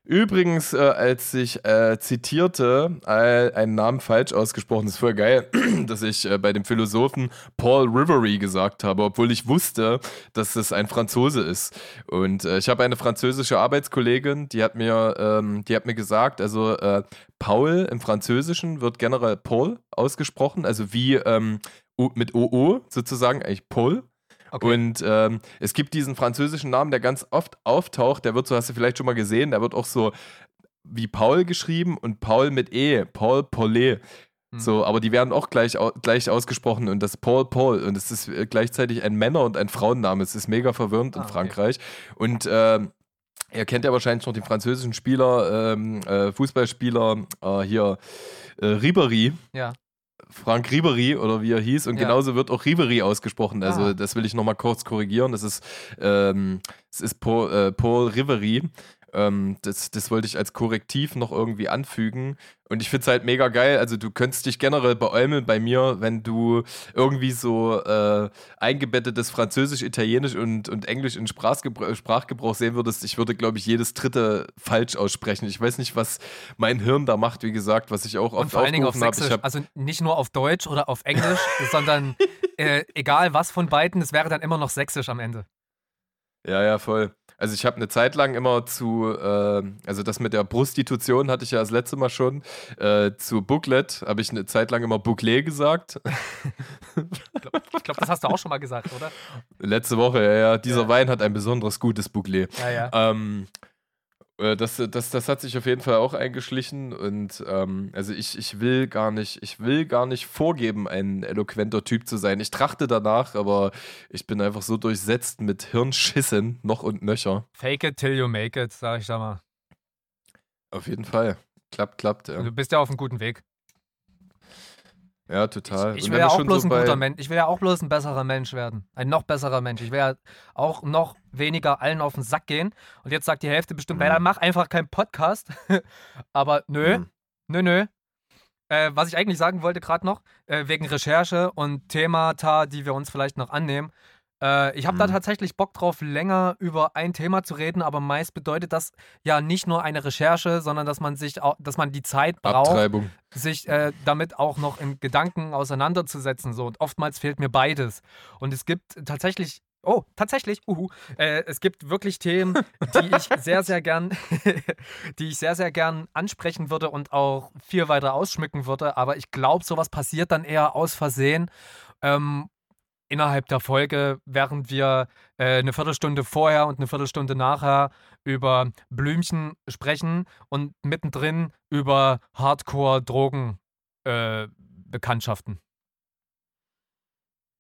übrigens, äh, als ich äh, zitierte, äh, einen Namen falsch ausgesprochen. Ist voll geil, dass ich äh, bei dem Philosophen Paul Rivery gesagt habe, obwohl ich wusste, dass es ein Franzose ist. Und äh, ich habe eine französische Arbeitskollegin, die hat mir, ähm, die hat mir gesagt, also äh, Paul im Französischen wird generell Paul ausgesprochen, also wie ähm, mit OO sozusagen, eigentlich Paul. Okay. Und ähm, es gibt diesen französischen Namen, der ganz oft auftaucht. Der wird so, hast du vielleicht schon mal gesehen, der wird auch so wie Paul geschrieben und Paul mit E, Paul Paulet. Hm. So, aber die werden auch gleich, gleich ausgesprochen und das Paul Paul und es ist äh, gleichzeitig ein Männer- und ein Frauenname. Es ist mega verwirrend in Ah, okay. Frankreich. Und ähm, ihr kennt ja wahrscheinlich noch den französischen Spieler, ähm, äh, Fußballspieler äh, hier, äh, Ribéry. Ja. Frank Ribery oder wie er hieß und Ja. genauso wird auch Ribery ausgesprochen. Also Ah. das will ich nochmal kurz korrigieren. Das ist, ähm, es ist Paul, äh, Paul Ribery. Ähm, das, das wollte ich als Korrektiv noch irgendwie anfügen. Und ich finde es halt mega geil. Also du könntest dich generell beäumeln bei mir, wenn du irgendwie so äh, eingebettetes Französisch, Italienisch und, und Englisch in Sprachgebrauch, Sprachgebrauch sehen würdest. Ich würde, glaube ich, jedes dritte falsch aussprechen. Ich weiß nicht, was mein Hirn da macht, wie gesagt, was ich auch Und oft vor allen Dingen auf Sächsisch. hab, Also nicht nur auf Deutsch oder auf Englisch, sondern äh, egal was von beiden, es wäre dann immer noch Sächsisch am Ende. Ja, ja, voll. Also ich habe eine Zeit lang immer zu, äh, also das mit der Prostitution hatte ich ja das letzte Mal schon, äh, zu Booklet habe ich eine Zeit lang immer Bouclé gesagt. Ich glaube, glaub, das hast du auch schon mal gesagt, oder? Letzte Woche, ja, ja, dieser Ja. Wein hat ein besonderes gutes Bouclé. Ja, ja. Ähm, äh, das, das, das hat sich auf jeden Fall auch eingeschlichen und ähm, also ich, ich will gar nicht, ich will gar nicht vorgeben, ein eloquenter Typ zu sein. Ich trachte danach, aber ich bin einfach so durchsetzt mit Hirnschissen, noch und nöcher. Fake it till you make it, sag ich da mal. Auf jeden Fall. Klappt, klappt, ja. Du bist ja auf einem guten Weg. Ja, total. Ich, ich will ja auch bloß so ein guter Mensch. Ich will ja auch bloß ein besserer Mensch werden. Ein noch besserer Mensch. Ich will ja auch noch weniger allen auf den Sack gehen. Und jetzt sagt die Hälfte bestimmt, Mhm. mhm. dann mach einfach keinen Podcast. Aber nö, Mhm. nö, nö. Äh, was ich eigentlich sagen wollte gerade noch, äh, wegen Recherche und Themata, die wir uns vielleicht noch annehmen. Äh, ich habe da Mhm. tatsächlich Bock drauf, länger über ein Thema zu reden, aber meist bedeutet das ja nicht nur eine Recherche, sondern dass man sich auch, dass man die Zeit braucht, sich äh, damit auch noch in Gedanken auseinanderzusetzen. So. Und oftmals fehlt mir beides. Und es gibt tatsächlich, oh, tatsächlich, uhu, äh, es gibt wirklich Themen, die ich sehr, sehr gern, die ich sehr, sehr gern ansprechen würde und auch viel weiter ausschmücken würde. Aber ich glaube, sowas passiert dann eher aus Versehen. Ähm, innerhalb der Folge, während wir äh, eine Viertelstunde vorher und eine Viertelstunde nachher über Blümchen sprechen und mittendrin über Hardcore-Drogen-Bekanntschaften.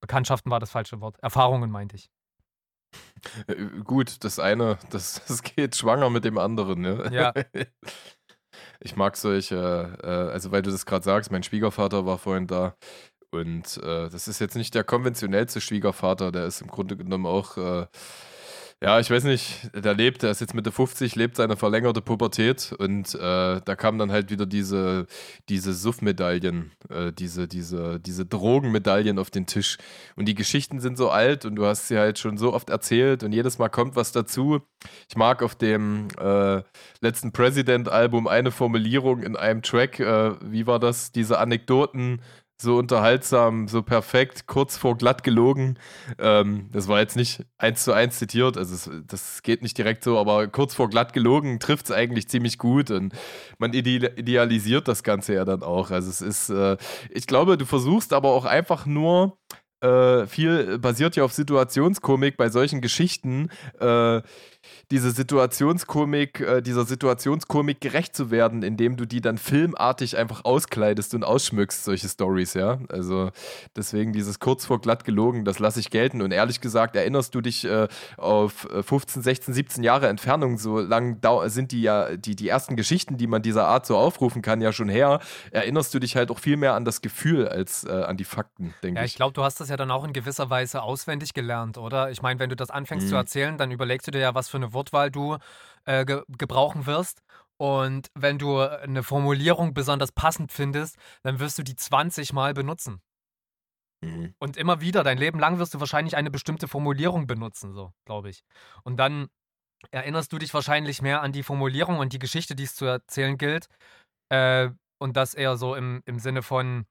Bekanntschaften war das falsche Wort. Erfahrungen meinte ich. Äh, Gut, das eine, das, das geht schwanger mit dem anderen, ne? Ja. Ich mag solche, äh, also weil du das gerade sagst, mein Schwiegervater war vorhin da und äh, das ist jetzt nicht der konventionellste Schwiegervater, der ist im Grunde genommen auch äh, ja, ich weiß nicht, der lebt, der ist jetzt Mitte 50, lebt seine verlängerte Pubertät und äh, da kamen dann halt wieder diese, diese Suff-Medaillen, äh, diese, diese, diese Drogenmedaillen auf den Tisch. Und die Geschichten sind so alt und du hast sie halt schon so oft erzählt und jedes Mal kommt was dazu. Ich mag auf dem äh, letzten President-Album eine Formulierung in einem Track, äh, wie war das, diese Anekdoten so unterhaltsam, so perfekt, kurz vor glatt gelogen. Ähm, das war jetzt nicht eins zu eins zitiert, also es, das geht nicht direkt so, aber kurz vor glatt gelogen trifft es eigentlich ziemlich gut und man idealisiert das Ganze ja dann auch. Also es ist, äh, ich glaube, du versuchst aber auch einfach nur äh, viel basiert ja auf Situationskomik bei solchen Geschichten. Äh, diese Situationskomik, äh, dieser Situationskomik gerecht zu werden, indem du die dann filmartig einfach auskleidest und ausschmückst, solche Stories, ja. Also deswegen dieses kurz vor glatt gelogen, das lasse ich gelten. Und ehrlich gesagt, erinnerst du dich äh, auf 15, 16, 17 Jahre Entfernung, so lang sind die ja, die, die ersten Geschichten, die man dieser Art so aufrufen kann, ja schon her. Erinnerst du dich halt auch viel mehr an das Gefühl als äh, an die Fakten, denke ich. Ja, ich glaube, du hast das ja dann auch in gewisser Weise auswendig gelernt, oder? Ich meine, wenn du das anfängst mhm. zu erzählen, dann überlegst du dir ja, was für eine Wortwahl du äh, ge gebrauchen wirst. Und wenn du eine Formulierung besonders passend findest, dann wirst du die 20 Mal benutzen. Mhm. Und immer wieder, dein Leben lang wirst du wahrscheinlich eine bestimmte Formulierung benutzen, so, glaube ich. Und dann erinnerst du dich wahrscheinlich mehr an die Formulierung und die Geschichte, die es zu erzählen gilt. Äh, und das eher so im, im Sinne von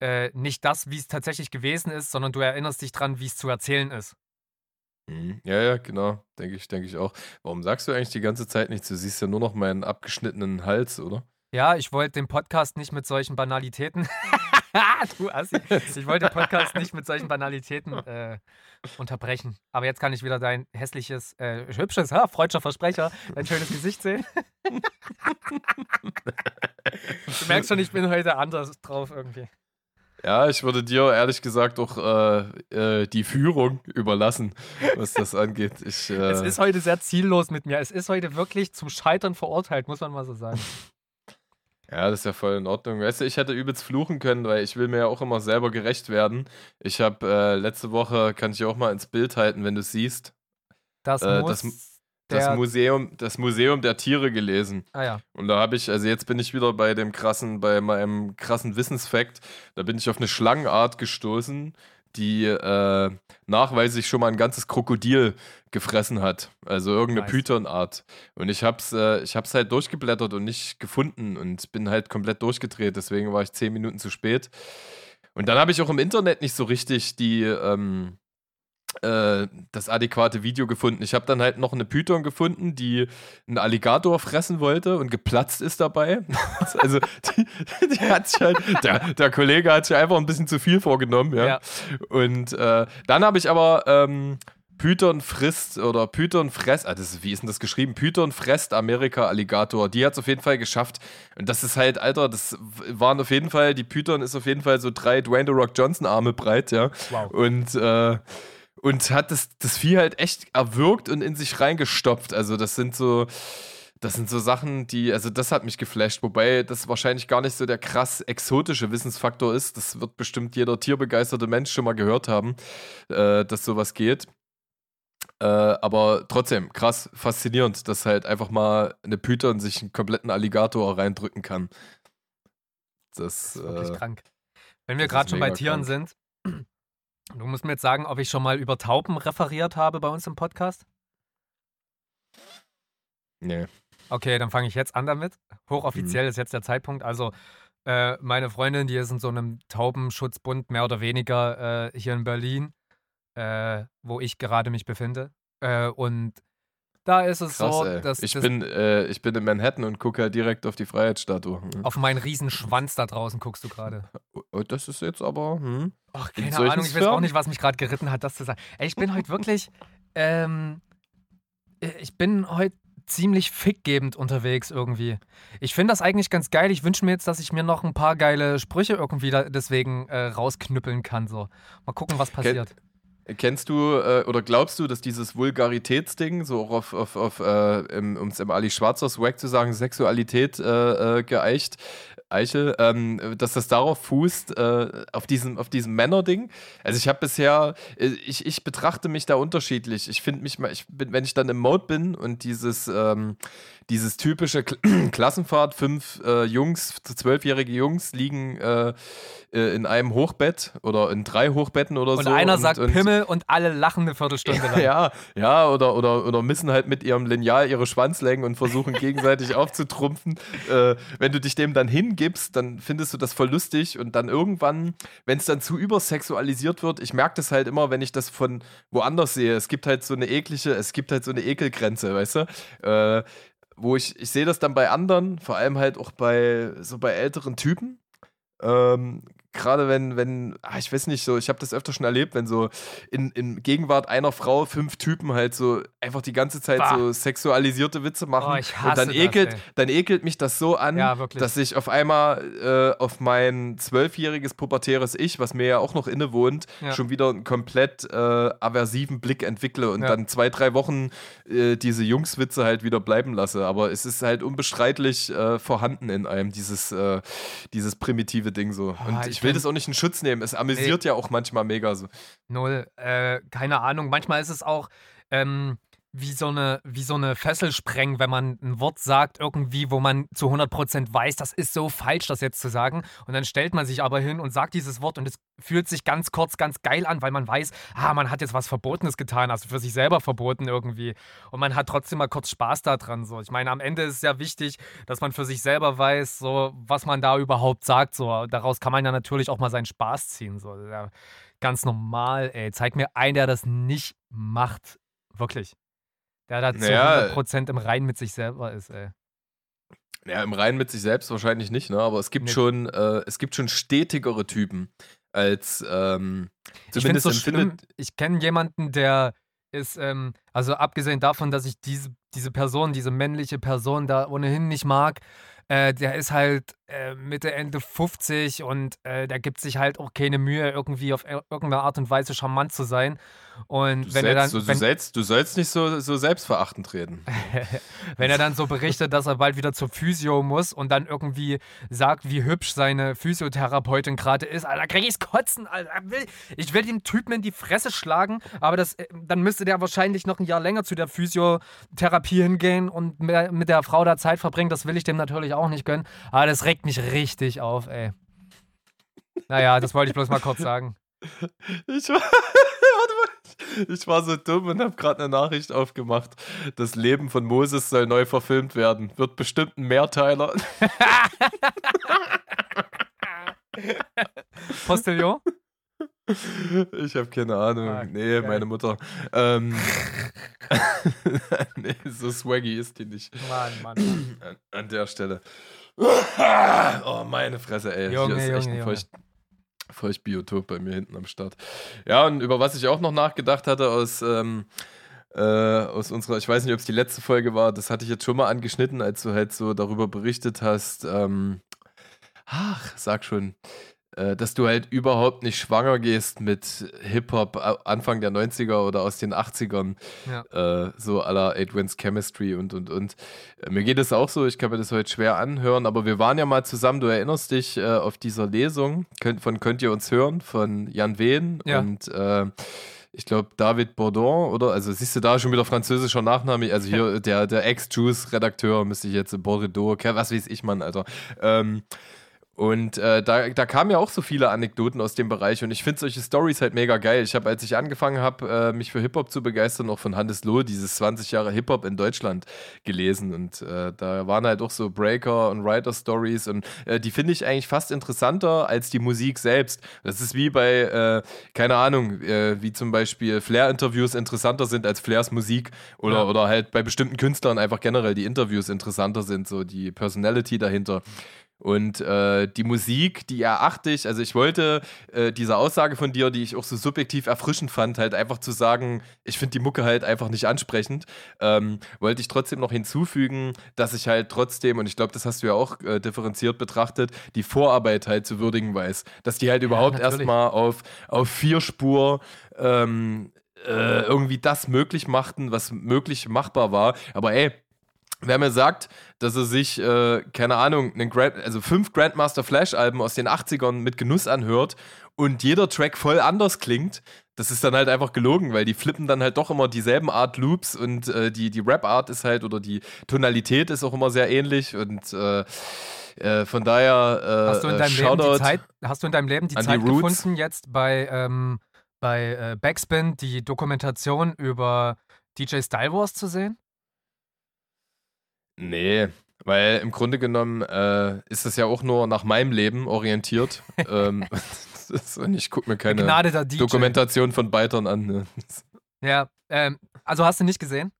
äh, nicht das, wie es tatsächlich gewesen ist, sondern du erinnerst dich dran, wie es zu erzählen ist. Mhm. Ja, ja, genau. Denke ich, denke ich auch. Warum sagst du eigentlich die ganze Zeit nichts? Du siehst ja nur noch meinen abgeschnittenen Hals, oder? Ja, ich wollte den Podcast nicht mit solchen Banalitäten. du Assi. Ich wollte den Podcast nicht mit solchen Banalitäten äh, unterbrechen. Aber jetzt kann ich wieder dein hässliches, äh, hübsches, ha, freudscher Versprecher, dein schönes Gesicht sehen. du merkst schon, ich bin heute anders drauf irgendwie. Ja, ich würde dir ehrlich gesagt auch äh, äh, die Führung überlassen, was das angeht. Ich, äh, es ist heute sehr ziellos mit mir. Es ist heute wirklich zum Scheitern verurteilt, muss man mal so sagen. Ja, das ist ja voll in Ordnung. Weißt du, ich hätte übelst fluchen können, weil ich will mir ja auch immer selber gerecht werden. Ich habe äh, letzte Woche, kann ich auch mal ins Bild halten, wenn du es siehst. Das äh, muss das, das Museum, das Museum der Tiere gelesen. Ah ja. Und da habe ich, also jetzt bin ich wieder bei dem krassen, bei meinem krassen Wissensfakt. Da bin ich auf eine Schlangenart gestoßen, die äh, nachweislich schon mal ein ganzes Krokodil gefressen hat. Also irgendeine nice. Pythonart. Und ich hab's, äh, ich hab's halt durchgeblättert und nicht gefunden und bin halt komplett durchgedreht. Deswegen war ich zehn Minuten zu spät. Und dann habe ich auch im Internet nicht so richtig die, ähm, äh, das adäquate Video gefunden. Ich habe dann halt noch eine Python gefunden, die einen Alligator fressen wollte und geplatzt ist dabei. also die, die, hat sich halt, der, der, Kollege hat sich einfach ein bisschen zu viel vorgenommen, ja. ja. Und äh, dann habe ich aber ähm, Python frisst oder Python fresst, ah, das wie ist denn das geschrieben? Python fresst Amerika Alligator. Die hat es auf jeden Fall geschafft. Und das ist halt, Alter, das waren auf jeden Fall, die Python ist auf jeden Fall so drei Dwayne The Rock Johnson Arme breit, ja. Wow. Und äh, und hat das, das Vieh halt echt erwürgt und in sich reingestopft. Also, das sind so. Das sind so Sachen, die, also das hat mich geflasht, wobei das wahrscheinlich gar nicht so der krass exotische Wissensfaktor ist. Das wird bestimmt jeder tierbegeisterte Mensch schon mal gehört haben, äh, dass sowas geht. Äh, aber trotzdem, krass, faszinierend, dass halt einfach mal eine Python sich einen kompletten Alligator reindrücken kann. Das, das ist wirklich äh, krank. Wenn wir gerade schon bei Tieren krank. sind, Du musst mir jetzt sagen, ob ich schon mal über Tauben referiert habe bei uns im Podcast? Nee. Okay, dann fange ich jetzt an damit. Hochoffiziell mhm. ist jetzt der Zeitpunkt. Also, äh, meine Freundin, die ist in so einem Taubenschutzbund, mehr oder weniger, äh, hier in Berlin, äh, wo ich gerade mich befinde. Äh, und da ist es Krass, so, ey. dass. Ich, das bin, äh, ich bin in Manhattan und gucke halt direkt auf die Freiheitsstatue. Hm. Auf meinen riesen Schwanz da draußen guckst du gerade. Oh, oh, das ist jetzt aber. Hm. Ach, keine Ahnung, ich weiß auch nicht, was mich gerade geritten hat, das zu sagen. Ey, ich bin heute wirklich. Ähm, ich bin heute ziemlich fickgebend unterwegs irgendwie. Ich finde das eigentlich ganz geil. Ich wünsche mir jetzt, dass ich mir noch ein paar geile Sprüche irgendwie deswegen äh, rausknüppeln kann. So. Mal gucken, was passiert. Kennst du äh, oder glaubst du, dass dieses Vulgaritätsding, so auch auf, auf, auf äh, um es im Ali Schwarzer Swag zu sagen, Sexualität äh, äh, geeicht, Eichel, ähm, dass das darauf fußt, äh, auf diesem, auf diesem Männerding. Also ich habe bisher, äh, ich, ich betrachte mich da unterschiedlich. Ich finde mich mal, ich bin, wenn ich dann im Mode bin und dieses, ähm, dieses typische Kl Klassenfahrt, fünf äh, Jungs, zwölfjährige Jungs liegen äh, äh, in einem Hochbett oder in drei Hochbetten oder und so. Einer und sagt und, Pimmel und alle lachen eine Viertelstunde lang. Ja, ja, oder, oder, oder missen halt mit ihrem Lineal ihre Schwanzlängen und versuchen gegenseitig aufzutrumpfen. Äh, wenn du dich dem dann hingibst, dann findest du das voll lustig und dann irgendwann, wenn es dann zu übersexualisiert wird, ich merke das halt immer, wenn ich das von woanders sehe. Es gibt halt so eine eklige, es gibt halt so eine Ekelgrenze, weißt du? Äh, wo ich, ich sehe das dann bei anderen, vor allem halt auch bei so bei älteren Typen. Ähm, Gerade wenn, wenn, ah, ich weiß nicht, so, ich habe das öfter schon erlebt, wenn so in, in Gegenwart einer Frau fünf Typen halt so einfach die ganze Zeit Bah. so sexualisierte Witze machen. Oh, ich und dann hasse das, ekelt, ey. dann ekelt mich das so an, Ja, dass ich auf einmal äh, auf mein zwölfjähriges pubertäres Ich, was mir ja auch noch innewohnt, Ja. schon wieder einen komplett äh, aversiven Blick entwickle und Ja. dann zwei, drei Wochen äh, diese Jungswitze halt wieder bleiben lasse. Aber es ist halt unbestreitlich äh, vorhanden in einem, dieses, äh, dieses primitive Ding so. Und Ah, ich, ich will find- das auch nicht in Schutz nehmen. Es amüsiert ja auch manchmal mega so. Null. Äh, keine Ahnung. Manchmal ist es auch ähm, wie, so eine, wie so eine Fessel sprengen, wenn man ein Wort sagt, irgendwie, wo man zu 100% weiß, das ist so falsch, das jetzt zu sagen. Und dann stellt man sich aber hin und sagt dieses Wort und es fühlt sich ganz kurz ganz geil an, weil man weiß, ah, man hat jetzt was Verbotenes getan, also für sich selber verboten irgendwie. Und man hat trotzdem mal kurz Spaß daran. So. Ich meine, am Ende ist es ja wichtig, dass man für sich selber weiß, so, was man da überhaupt sagt. So. Daraus kann man ja natürlich auch mal seinen Spaß ziehen. So. Ja, ganz normal, ey. Zeig mir einen, der das nicht macht. Wirklich. Der da zu Naja. 100% im Rein mit sich selber ist, ey. Ja, im Reinen mit sich selbst wahrscheinlich nicht, ne? Aber es gibt Nee. schon, äh, es gibt schon stetigere Typen als ähm, Ich zumindest so schlimm. Ich kenne jemanden, der ist, ähm, also abgesehen davon, dass ich diese, diese Person, diese männliche Person da ohnehin nicht mag, äh, der ist halt äh, Mitte, Ende 50 und äh, der gibt sich halt auch keine Mühe, irgendwie auf ir- irgendeine Art und Weise charmant zu sein. Und Du, wenn er dann, selbst, du, du, wenn, selbst, du sollst nicht so, so selbstverachtend reden. wenn er dann so berichtet, dass er bald wieder zur Physio muss und dann irgendwie sagt, wie hübsch seine Physiotherapeutin gerade ist, Alter, krieg ich's kotzen, Alter. Ich will dem Typen in die Fresse schlagen, aber das, äh, dann müsste der wahrscheinlich noch ein Jahr länger zu der Physiotherapie hingehen und mit mit der Frau da Zeit verbringen. Das will ich dem natürlich auch nicht gönnen. Aber das regt mich richtig auf, ey. Naja, das wollte ich bloß mal kurz sagen. Ich war, ich war so dumm und habe gerade eine Nachricht aufgemacht. Das Leben von Moses soll neu verfilmt werden. Wird bestimmt ein Mehrteiler. Postillon? Ich habe keine Ahnung. Ah, nee, geil. meine Mutter. Ähm, nee, so swaggy ist die nicht. Mann, Mann, Mann. An, an der Stelle. Oh, meine Fresse, ey. Junge, Hier ist echt Junge, ein feucht, feucht Biotop bei mir hinten am Start. Ja, und über was ich auch noch nachgedacht hatte aus, ähm, äh, aus unserer, ich weiß nicht, ob es die letzte Folge war, das hatte ich jetzt schon mal angeschnitten, als du halt so darüber berichtet hast, ähm, ach, sag schon, dass du halt überhaupt nicht schwanger gehst mit Hip-Hop a- Anfang der 90er oder aus den 80ern. Ja. Äh, so aller Advance Chemistry und und und. Äh, mir geht es auch so, ich kann mir das heute schwer anhören, aber wir waren ja mal zusammen, du erinnerst dich, äh, auf dieser Lesung könnt, von Könnt ihr uns hören, von Jan Wehn Ja. und äh, ich glaube David Bourdon, oder? Also siehst du da schon wieder französischer Nachname, also hier der, der Ex-Juice-Redakteur müsste ich jetzt Bordeaux, was weiß ich, Mann, Alter. Ähm, und äh, da, da kamen ja auch so viele Anekdoten aus dem Bereich und ich finde solche Stories halt mega geil. Ich habe, als ich angefangen habe, äh, mich für Hip-Hop zu begeistern, auch von Hannes Loh, dieses 20 Jahre Hip-Hop in Deutschland gelesen und äh, da waren halt auch so Breaker- und Writer-Stories und äh, die finde ich eigentlich fast interessanter als die Musik selbst. Das ist wie bei, äh, keine Ahnung, äh, wie zum Beispiel Flair-Interviews interessanter sind als Flairs Musik oder, Ja. oder halt bei bestimmten Künstlern einfach generell die Interviews interessanter sind, so die Personality dahinter. Und äh, die Musik, die erachte ich, also ich wollte äh, diese Aussage von dir, die ich auch so subjektiv erfrischend fand, halt einfach zu sagen, ich finde die Mucke halt einfach nicht ansprechend, ähm, wollte ich trotzdem noch hinzufügen, dass ich halt trotzdem, und ich glaube, das hast du ja auch äh, differenziert betrachtet, die Vorarbeit halt zu würdigen weiß. Dass die halt überhaupt ja, erstmal auf, auf vier Spur ähm, äh, irgendwie das möglich machten, was möglich machbar war. Aber ey, Wer mir sagt, dass er sich, äh, keine Ahnung, Grand, also fünf Grandmaster Flash-Alben aus den 80ern mit Genuss anhört und jeder Track voll anders klingt, das ist dann halt einfach gelogen, weil die flippen dann halt doch immer dieselben Art Loops und äh, die, die Rap-Art ist halt oder die Tonalität ist auch immer sehr ähnlich und äh, äh, von daher äh, hast du in deinem Leben die Zeit, hast du in deinem Leben die Zeit die gefunden jetzt bei, ähm, bei äh, Backspin die Dokumentation über DJ Style Wars zu sehen? Nee, weil im Grunde genommen äh, ist das ja auch nur nach meinem Leben orientiert. ähm, und ich gucke mir keine Dokumentation von Beitern an. Ne? Ja, ähm, also hast du nicht gesehen?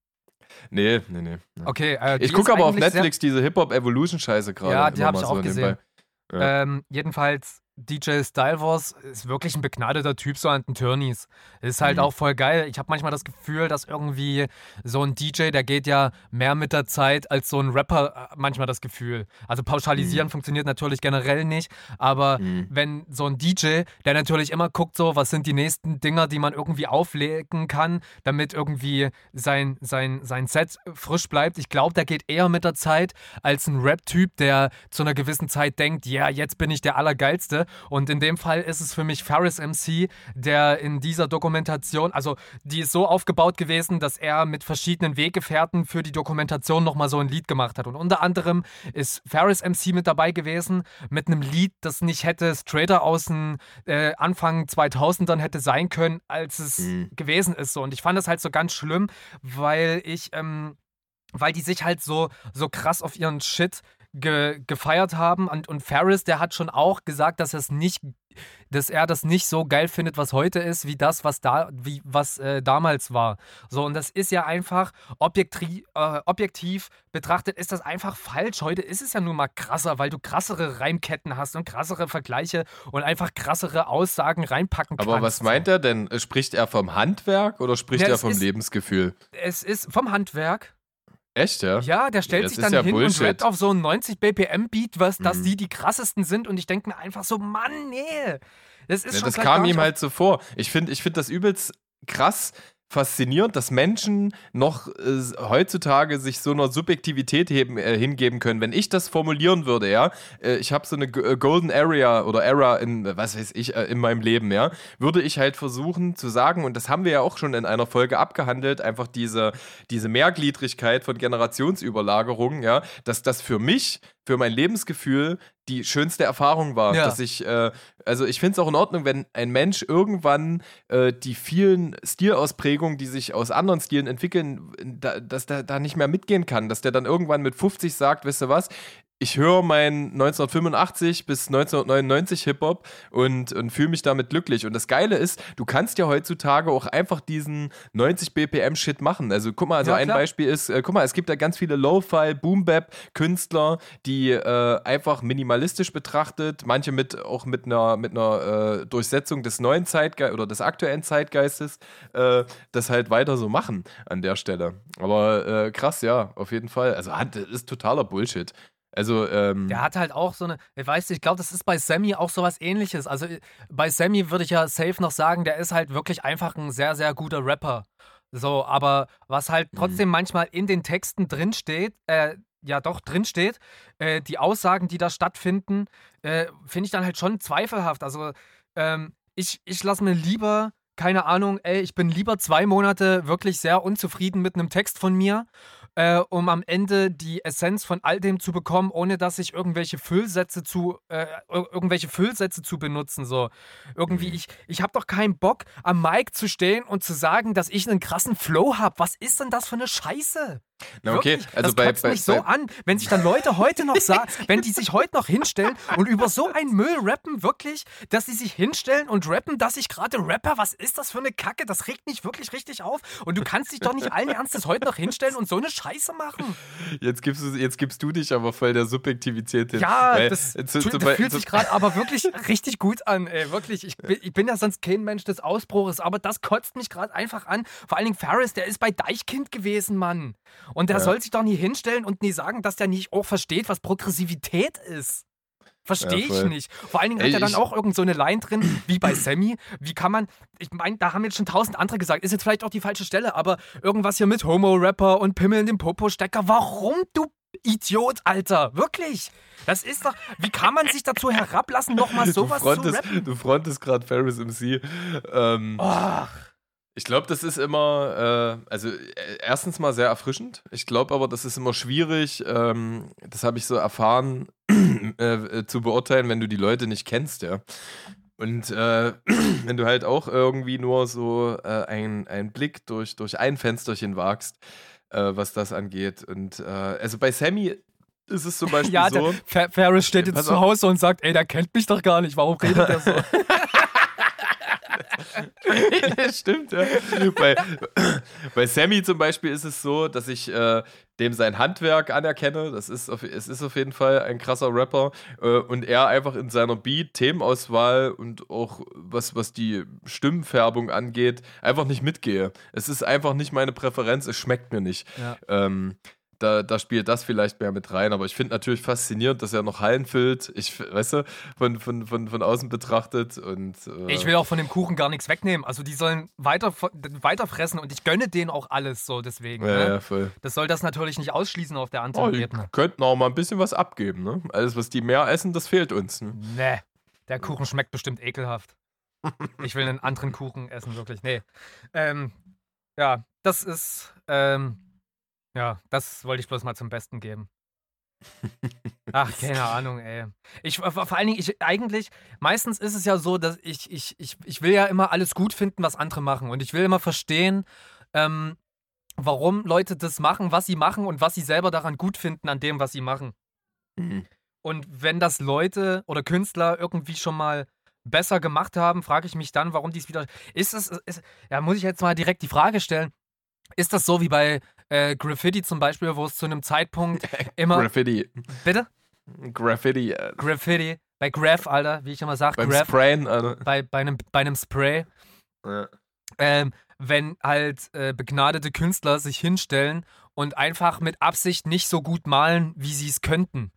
Nee, nee, nee. Okay, äh, ich gucke aber auf Netflix diese Hip-Hop Evolution Scheiße gerade. Ja, die habe ich auch so gesehen. Ja. Ähm, jedenfalls DJ Style Wars ist wirklich ein begnadeter Typ so an den Turnies. Ist halt mhm. auch voll geil. Ich habe manchmal das Gefühl, dass irgendwie so ein DJ, der geht ja mehr mit der Zeit als so ein Rapper, äh, manchmal das Gefühl. Also pauschalisieren mhm. funktioniert natürlich generell nicht, aber mhm. wenn so ein DJ, der natürlich immer guckt, so, was sind die nächsten Dinger, die man irgendwie auflegen kann, damit irgendwie sein, sein, sein Set frisch bleibt. Ich glaube, der geht eher mit der Zeit als ein Rap-Typ, der zu einer gewissen Zeit denkt, ja, jetzt bin ich der Allergeilste und in dem Fall ist es für mich Ferris MC, der in dieser Dokumentation, also die ist so aufgebaut gewesen, dass er mit verschiedenen Weggefährten für die Dokumentation nochmal so ein Lied gemacht hat. Und unter anderem ist Ferris MC mit dabei gewesen, mit einem Lied, das nicht hätte straighter aus dem äh, Anfang 2000ern hätte sein können, als es mhm. gewesen ist. So. Und ich fand das halt so ganz schlimm, weil ich, ähm, weil die sich halt so, so krass auf ihren Shit ge gefeiert haben. Und, und Ferris, der hat schon auch gesagt, dass er es nicht, dass er das nicht so geil findet, was heute ist, wie das, was da, wie was äh, damals war. So, und das ist ja einfach objektiv, äh, objektiv betrachtet, ist das einfach falsch. Heute ist es ja nun mal krasser, weil du krassere Reimketten hast und krassere Vergleiche und einfach krassere Aussagen reinpacken kannst. Aber was meint er denn? Spricht er vom Handwerk oder spricht ja, er vom ist, Lebensgefühl? Es ist vom Handwerk. Echt, ja? Ja, der stellt sich dann ja hin Bullshit. und rappt auf so einen 90 BPM Beat, was, dass mhm. die die krassesten sind und ich denke mir einfach so, Mann, nee. Das ist ja, schon Das kam ihm halt so vor. Ich finde ich find das übelst krass, faszinierend, dass Menschen noch äh, heutzutage sich so einer Subjektivität heben, äh, hingeben können. Wenn ich das formulieren würde, ja, äh, ich habe so eine G äh, Golden Area oder Era in, was weiß ich, äh, in meinem Leben, ja, würde ich halt versuchen zu sagen, und das haben wir ja auch schon in einer Folge abgehandelt, einfach diese, diese Mehrgliedrigkeit von Generationsüberlagerung, ja, dass das für mich für mein Lebensgefühl die schönste Erfahrung war. Ja. Dass ich, äh, also ich finde es auch in Ordnung, wenn ein Mensch irgendwann äh, die vielen Stilausprägungen, die sich aus anderen Stilen entwickeln, da, dass der da nicht mehr mitgehen kann. Dass der dann irgendwann mit 50 sagt, wisst ihr was, ich höre mein 1985 bis 1999 Hip-Hop und, und fühle mich damit glücklich. Und das Geile ist, du kannst ja heutzutage auch einfach diesen 90 BPM-Shit machen. Also guck mal, also ja, ein Beispiel ist, äh, guck mal, es gibt da ganz viele Lo-Fi, Boom-Bap-Künstler, die äh, einfach minimalistisch betrachtet, manche mit auch mit einer, mit einer äh, Durchsetzung des neuen Zeitgeistes oder des aktuellen Zeitgeistes, äh, das halt weiter so machen an der Stelle. Aber äh, krass, ja, auf jeden Fall. Also das ist totaler Bullshit. Also, ähm, Der hat halt auch so eine, ich weiß nicht, ich glaube, das ist bei Sammy auch so was ähnliches. Also äh, bei Sammy würde ich ja safe noch sagen, der ist halt wirklich einfach ein sehr, sehr guter Rapper. So, aber was halt mhm. trotzdem mhm. manchmal in den Texten drinsteht, äh, ja doch drinsteht, äh, die Aussagen, die da stattfinden, äh, finde ich dann halt schon zweifelhaft. Also, ähm, ich, ich lasse mir lieber keine Ahnung, ey, ich bin lieber zwei Monate wirklich sehr unzufrieden mit einem Text von mir äh, um am Ende die Essenz von all dem zu bekommen, ohne dass ich irgendwelche Füllsätze zu äh, irgendwelche Füllsätze zu benutzen. So irgendwie, mhm. ich, ich habe doch keinen Bock, am Mic zu stehen und zu sagen, dass ich einen krassen Flow habe. Was ist denn das für eine Scheiße? Na okay, Wirklich, also das bei, bei, mich so an, wenn sich dann Leute heute noch sagen, wenn die sich heute noch hinstellen und über so einen Müll rappen, wirklich, dass sie sich hinstellen und rappen, dass ich gerade Rapper, was ist das für eine Kacke? Das regt mich wirklich richtig auf. Und du kannst dich doch nicht allen Ernstes heute noch hinstellen und so eine Scheiße machen. jetzt, gibst du, jetzt gibst du dich aber voll der Subjektivität hin. Ja, Weil, das, tu- zu- das fühlt sich gerade aber wirklich richtig gut an, ey, wirklich. Ich bin, ich bin ja sonst kein Mensch des Ausbruches, aber das kotzt mich gerade einfach an. Vor allen Dingen Ferris, der ist bei Deichkind gewesen, Mann. Und der Ja. soll sich doch nie hinstellen und nie sagen, dass der nicht auch versteht, was Progressivität ist. Verstehe Ja, ich nicht. Vor allen Dingen Ey, hat er dann auch irgend so eine Line drin, wie bei Sammy. Wie kann man, ich meine, da haben jetzt schon tausend andere gesagt, ist jetzt vielleicht auch die falsche Stelle, aber irgendwas hier mit Homo-Rapper und Pimmel in dem Popo-Stecker. Warum, du Idiot, Alter? Wirklich? Das ist doch, wie kann man sich dazu herablassen, nochmal sowas du zu frontest, rappen? du frontest gerade Ferris MC. Ähm, Ach, Ich glaube, das ist immer, äh, also äh, erstens mal sehr erfrischend. Ich glaube aber, das ist immer schwierig, ähm, das habe ich so erfahren, äh, äh, zu beurteilen, wenn du die Leute nicht kennst, ja. Und äh, wenn du halt auch irgendwie nur so äh, ein- einen Blick durch, durch ein Fensterchen wagst, äh, was das angeht. Und also bei Sammy ist es zum Beispiel ja, so. der Fer Ferris steht jetzt zu. Hause und sagt, ey, der kennt mich doch gar nicht, warum redet der so? ja, stimmt, ja. Bei, bei Sammy zum Beispiel ist es so, dass ich äh, dem sein Handwerk anerkenne. Das ist auf, es ist auf jeden Fall ein krasser Rapper. Äh, und er einfach in seiner Beat, Themenauswahl und auch was, was die Stimmenfärbung angeht, einfach nicht mitgehe. Es ist einfach nicht meine Präferenz, es schmeckt mir nicht. Ja. Ähm, da, da spielt das vielleicht mehr mit rein, aber ich finde natürlich faszinierend, dass er noch Hallen füllt. Ich, weißt du, von, von, von, von außen betrachtet und. Äh, Ich will auch von dem Kuchen gar nichts wegnehmen. Also die sollen weiter, weiter fressen und ich gönne denen auch alles so deswegen. ja, ne? ja, voll. Das soll das natürlich nicht ausschließen auf der Oh, anderen die Ebene. könnten auch mal ein bisschen was abgeben, ne? Alles, was die mehr essen, das fehlt uns. Ne? Nee, der Kuchen schmeckt bestimmt ekelhaft. Ich will einen anderen Kuchen essen, wirklich. Nee. Ähm, ja, das ist, ähm, ja, das wollte ich bloß mal zum Besten geben. Ach, keine Ahnung, ey. Ich, vor allen Dingen, ich, eigentlich, meistens ist es ja so, dass ich, ich, ich, ich will ja immer alles gut finden, was andere machen. Und ich will immer verstehen, ähm, warum Leute das machen, was sie machen und was sie selber daran gut finden an dem, was sie machen. Mhm. Und wenn das Leute oder Künstler irgendwie schon mal besser gemacht haben, frage ich mich dann, warum dies wieder. Ist es, ist, ja, muss ich jetzt mal direkt die Frage stellen. Ist das so wie bei äh, Graffiti zum Beispiel, wo es zu einem Zeitpunkt immer. Graffiti. bitte? Graffiti. Äh, Graffiti. Bei Graph, Alter, wie ich immer sage, beim Graph. Sprayen. Äh, Bei, bei, einem, bei einem Spray. äh, ähm, wenn halt äh, begnadete Künstler sich hinstellen und einfach mit Absicht nicht so gut malen, wie sie es könnten.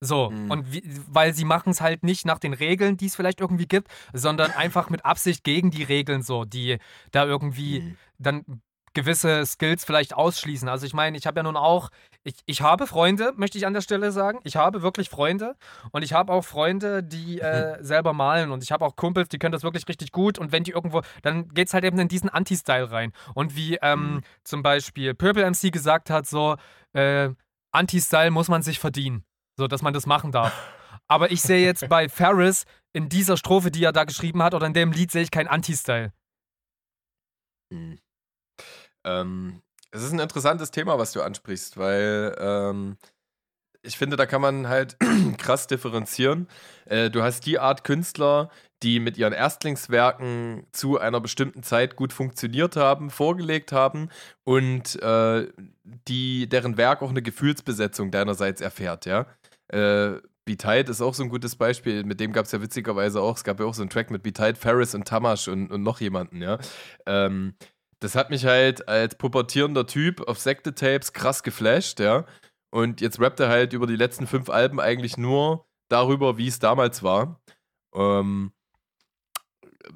So, Mhm. und wie, weil sie machen es halt nicht nach den Regeln, die es vielleicht irgendwie gibt, sondern einfach mit Absicht gegen die Regeln so, die da irgendwie Mhm. dann gewisse Skills vielleicht ausschließen. Also ich meine, ich habe ja nun auch, ich, ich habe Freunde, möchte ich an der Stelle sagen. Ich habe wirklich Freunde und ich habe auch Freunde, die äh, selber malen und ich habe auch Kumpels, die können das wirklich richtig gut und wenn die irgendwo, dann geht es halt eben in diesen Anti-Style rein. Und wie ähm, Mhm. zum Beispiel Purple MC gesagt hat, so, äh, Anti-Style muss man sich verdienen, so dass man das machen darf. Aber ich sehe jetzt bei Ferris in dieser Strophe, die er da geschrieben hat, oder in dem Lied sehe ich keinen Anti-Style. Mhm. Ähm, es ist ein interessantes Thema, was du ansprichst, weil ähm, ich finde, da kann man halt krass differenzieren. Äh, du hast die Art Künstler, die mit ihren Erstlingswerken zu einer bestimmten Zeit gut funktioniert haben, vorgelegt haben und äh, die, deren Werk auch eine Gefühlsbesetzung deinerseits erfährt, ja. Äh, Be Tight ist auch so ein gutes Beispiel, mit dem gab es ja witzigerweise auch, es gab ja auch so einen Track mit Be Tight, Ferris und Tamash und, und noch jemanden, ja. Ähm, das hat mich halt als pubertierender Typ auf Sekte-Tapes krass geflasht, ja. Und jetzt rappt er halt über die letzten fünf Alben eigentlich nur darüber, wie es damals war. Ähm,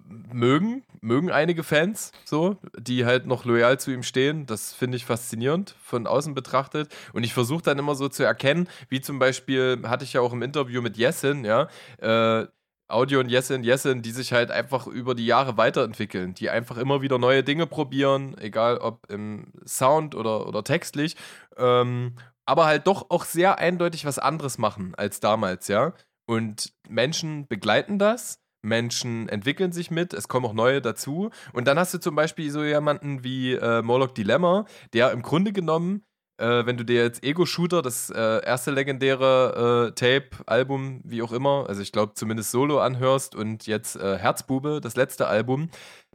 mögen, mögen einige Fans so, die halt noch loyal zu ihm stehen. Das finde ich faszinierend von außen betrachtet. Und ich versuche dann immer so zu erkennen, wie zum Beispiel, hatte ich ja auch im Interview mit Jessin, ja, äh, Audio und Jessin, Jessin, die sich halt einfach über die Jahre weiterentwickeln, die einfach immer wieder neue Dinge probieren, egal ob im Sound oder, oder textlich, ähm, aber halt doch auch sehr eindeutig was anderes machen als damals, ja. Und Menschen begleiten das, Menschen entwickeln sich mit, es kommen auch neue dazu. Und dann hast du zum Beispiel so jemanden wie äh, Morlock Dilemma, der im Grunde genommen, äh, wenn du dir jetzt Ego-Shooter, das äh, erste legendäre äh, Tape, Album, wie auch immer, also ich glaube zumindest Solo anhörst und jetzt äh, Herzbube, das letzte Album,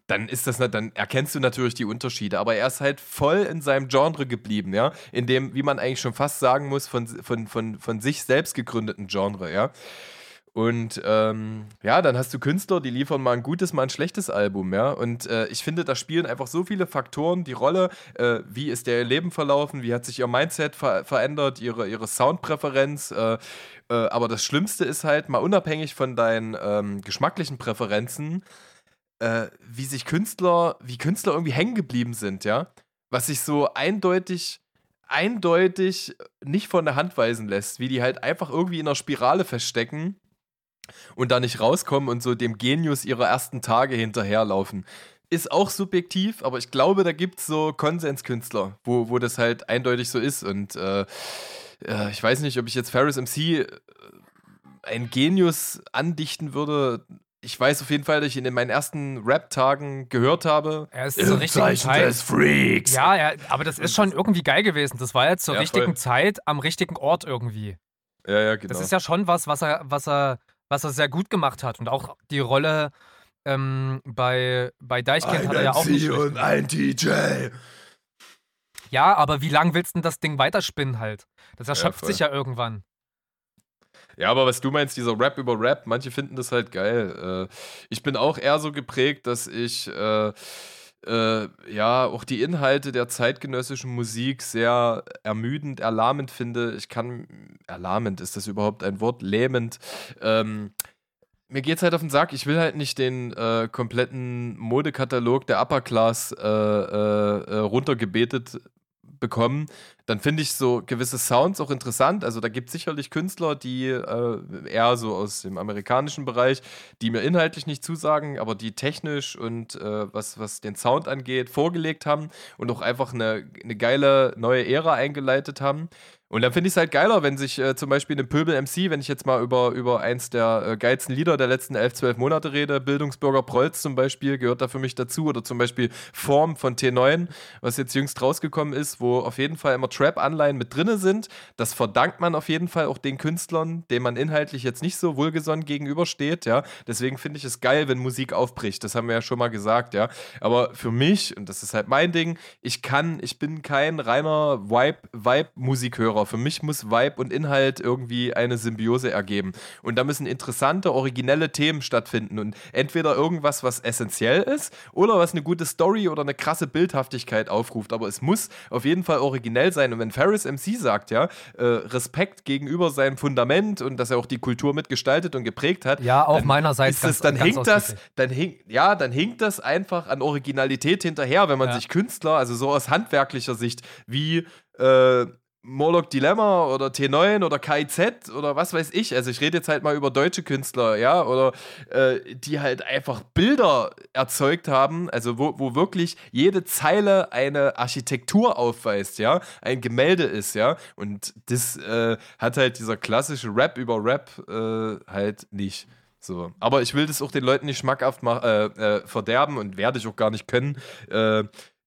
dann ist das, dann erkennst du natürlich die Unterschiede. Aber er ist halt voll in seinem Genre geblieben, ja, in dem, wie man eigentlich schon fast sagen muss, von, von, von, von sich selbst gegründeten Genre, ja. Und ähm, ja, dann hast du Künstler, die liefern mal ein gutes, mal ein schlechtes Album, ja. Und äh, ich finde, da spielen einfach so viele Faktoren die Rolle. Äh, wie ist der Leben verlaufen? Wie hat sich ihr Mindset ver verändert? Ihre, ihre Soundpräferenz? Äh, äh, aber das Schlimmste ist halt, mal unabhängig von deinen ähm, geschmacklichen Präferenzen, äh, wie sich Künstler, wie Künstler irgendwie hängen geblieben sind, ja. Was sich so eindeutig eindeutig nicht von der Hand weisen lässt, wie die halt einfach irgendwie in einer Spirale feststecken und da nicht rauskommen und so dem Genius ihrer ersten Tage hinterherlaufen. Ist auch subjektiv, aber ich glaube, da gibt es so Konsenskünstler, wo, wo das halt eindeutig so ist. Und äh, äh, ich weiß nicht, ob ich jetzt Ferris MC äh, ein Genius andichten würde. Ich weiß auf jeden Fall, dass ich ihn in meinen ersten Rap-Tagen gehört habe. Er ist zur richtigen Zeit. des Freaks. Ja, ja, aber das ist schon irgendwie geil gewesen. Das war jetzt zur Ja, richtigen voll. Zeit am richtigen Ort irgendwie. Ja, ja, genau. Das ist ja schon was, was er, was er, was er sehr gut gemacht hat. Und auch die Rolle ähm, bei, bei Deichkind hat er ja auch nicht schlecht und ein DJ. Ja, aber wie lang willst du denn das Ding weiterspinnen halt? Das erschöpft voll. sich ja irgendwann. Ja, aber was du meinst, dieser Rap über Rap, manche finden das halt geil. Äh, ich bin auch eher so geprägt, dass ich äh, äh, ja auch die Inhalte der zeitgenössischen Musik sehr ermüdend, erlahmend finde. Ich kann, erlahmend, ist das überhaupt ein Wort? Lähmend. Ähm, mir geht's halt auf den Sack. Ich will halt nicht den äh, kompletten Modekatalog der Upper Class äh, äh, äh, runtergebetet bekommen, dann finde ich so gewisse Sounds auch interessant. Also da gibt es sicherlich Künstler, die äh, eher so aus dem amerikanischen Bereich, die mir inhaltlich nicht zusagen, aber die technisch und äh, was, was den Sound angeht, vorgelegt haben und auch einfach eine, eine geile neue Ära eingeleitet haben. Und dann finde ich es halt geiler, wenn sich äh, zum Beispiel eine Pöbel MC, wenn ich jetzt mal über, über eins der äh, geilsten Lieder der letzten 11, 12 Monate rede, Bildungsbürger Prolz zum Beispiel, gehört da für mich dazu. Oder zum Beispiel Form von T9, was jetzt jüngst rausgekommen ist, wo auf jeden Fall immer Trap-Anleihen mit drinne sind. Das verdankt man auf jeden Fall auch den Künstlern, denen man inhaltlich jetzt nicht so wohlgesonnen gegenübersteht, ja. Deswegen finde ich es geil, wenn Musik aufbricht. Das haben wir ja schon mal gesagt, ja. Aber für mich, und das ist halt mein Ding, ich kann, ich bin kein reiner Vibe- Vibe-Musikhörer. Für mich muss Vibe und Inhalt irgendwie eine Symbiose ergeben. Und da müssen interessante, originelle Themen stattfinden. Und entweder irgendwas, was essentiell ist, oder was eine gute Story oder eine krasse Bildhaftigkeit aufruft. Aber es muss auf jeden Fall originell sein. Und wenn Ferris MC sagt, ja, äh, Respekt gegenüber seinem Fundament und dass er auch die Kultur mitgestaltet und geprägt hat, Ja, auch dann meinerseits ist das, ganz- dann ganz hinkt das, dann hinkt, ja, dann hinkt das einfach an Originalität hinterher, wenn man Ja. sich Künstler, also so aus handwerklicher Sicht, wie äh, Morlock Dilemma oder T9 oder KIZ oder was weiß ich. Also ich rede jetzt halt mal über deutsche Künstler, ja, oder äh, die halt einfach Bilder erzeugt haben, also wo, wo wirklich jede Zeile eine Architektur aufweist, ja, ein Gemälde ist, ja. Und das äh, hat halt dieser klassische Rap über Rap äh, halt nicht. So. Aber ich will das auch den Leuten nicht schmackhaft mach, äh, äh, verderben und werde ich auch gar nicht können, äh,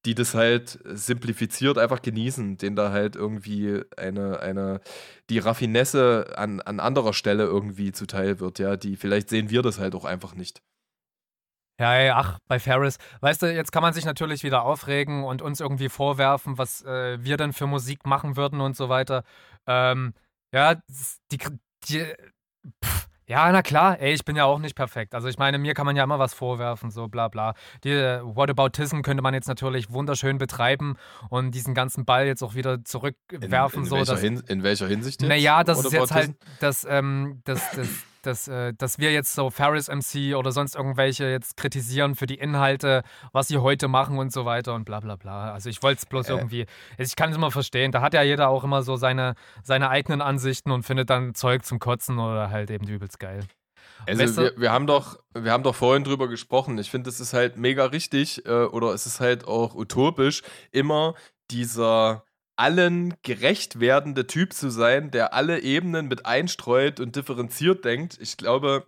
die das halt simplifiziert einfach genießen, denen da halt irgendwie eine, eine, die Raffinesse an, an anderer Stelle irgendwie zuteil wird, ja, die vielleicht sehen wir das halt auch einfach nicht. Ja, ja, ach, bei Ferris. Weißt du, jetzt kann man sich natürlich wieder aufregen und uns irgendwie vorwerfen, was äh, wir denn für Musik machen würden und so weiter. Ähm, ja, die, die pff, ja, na klar, ey, ich bin ja auch nicht perfekt. Also ich meine, mir kann man ja immer was vorwerfen, so bla bla. Die äh, Whataboutism könnte man jetzt natürlich wunderschön betreiben und diesen ganzen Ball jetzt auch wieder zurückwerfen, in, so welcher dass Hin in welcher Hinsicht? jetzt? naja, das ist jetzt halt, dass, ähm, dass, dass, dass, äh, dass wir jetzt so Ferris MC oder sonst irgendwelche jetzt kritisieren für die Inhalte, was sie heute machen und so weiter und bla bla bla. Also ich wollte es bloß Äh. irgendwie, ich kann es immer verstehen, da hat ja jeder auch immer so seine, seine eigenen Ansichten und findet dann Zeug zum Kotzen oder halt eben übelst geil. Also Weißt du- wir, wir, haben doch, wir haben doch vorhin drüber gesprochen. Ich finde, es ist halt mega richtig äh, oder es ist halt auch utopisch, immer dieser allen gerecht werdende Typ zu sein, der alle Ebenen mit einstreut und differenziert denkt. Ich glaube,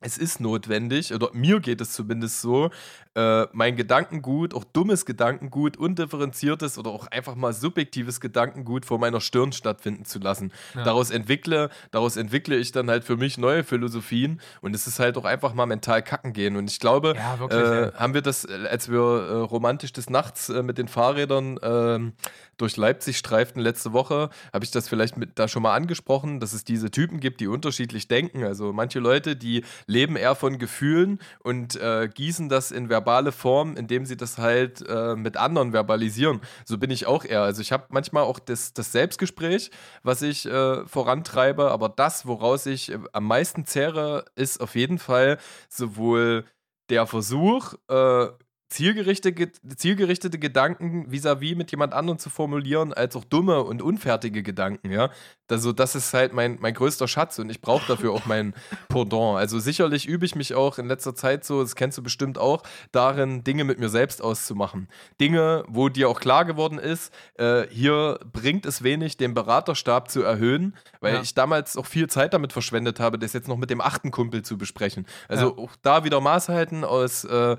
es ist notwendig, oder mir geht es zumindest so, äh, mein Gedankengut, auch dummes Gedankengut, undifferenziertes oder auch einfach mal subjektives Gedankengut vor meiner Stirn stattfinden zu lassen. Ja. Daraus entwickle, daraus entwickle ich dann halt für mich neue Philosophien und es ist halt auch einfach mal mental kacken gehen. Und ich glaube, ja, wirklich, äh, haben wir das, als wir äh, romantisch des Nachts äh, mit den Fahrrädern ähm, durch Leipzig streiften letzte Woche, habe ich das vielleicht mit, da schon mal angesprochen, dass es diese Typen gibt, die unterschiedlich denken. Also manche Leute, die leben eher von Gefühlen und äh, gießen das in verbale Form, indem sie das halt äh, mit anderen verbalisieren. So bin ich auch eher. Also ich habe manchmal auch das, das Selbstgespräch, was ich äh, vorantreibe, aber das, woraus ich äh, am meisten zehre, ist auf jeden Fall sowohl der Versuch, äh, zielgerichtete, zielgerichtete Gedanken vis-à-vis -vis mit jemand anderem zu formulieren, als auch dumme und unfertige Gedanken, ja. Also das ist halt mein, mein größter Schatz und ich brauche dafür auch mein Pendant. Also sicherlich übe ich mich auch in letzter Zeit so, das kennst du bestimmt auch, darin, Dinge mit mir selbst auszumachen. Dinge, wo dir auch klar geworden ist, äh, hier bringt es wenig, den Beraterstab zu erhöhen, weil ja. ich damals auch viel Zeit damit verschwendet habe, das jetzt noch mit dem achten Kumpel zu besprechen. Also ja. auch da wieder Maß halten aus äh,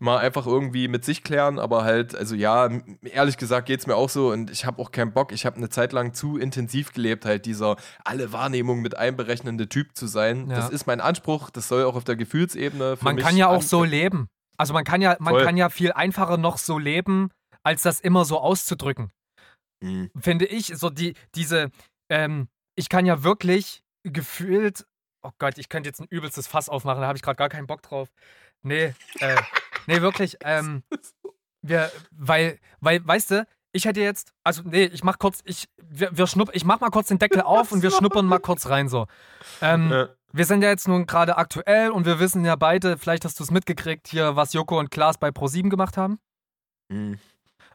mal einfach irgendwie mit sich klären, aber halt, also ja, ehrlich gesagt geht es mir auch so und ich habe auch keinen Bock. Ich habe eine Zeit lang zu intensiv gelebt, halt dieser alle Wahrnehmungen mit einberechnende Typ zu sein. Ja. Das ist mein Anspruch, das soll auch auf der Gefühlsebene Man kann ja auch so leben. Also man kann ja, man kann ja viel einfacher noch so leben, als das immer so auszudrücken. Mhm. Finde ich, so die, diese, ähm, ich kann ja wirklich gefühlt, oh Gott, ich könnte jetzt ein übelstes Fass aufmachen, da habe ich gerade gar keinen Bock drauf. Nee, äh, Nee, wirklich. Ähm, wir, weil, weil, weißt du, ich hätte jetzt, also nee, ich mach kurz, ich, wir, wir schnupp, ich mach mal kurz den Deckel auf und wir schnuppern mal kurz rein so. Ähm, ja. Wir sind ja jetzt nun gerade aktuell und wir wissen ja beide, vielleicht hast du es mitgekriegt, hier, was Joko und Klaas bei Pro7 gemacht haben. Mhm.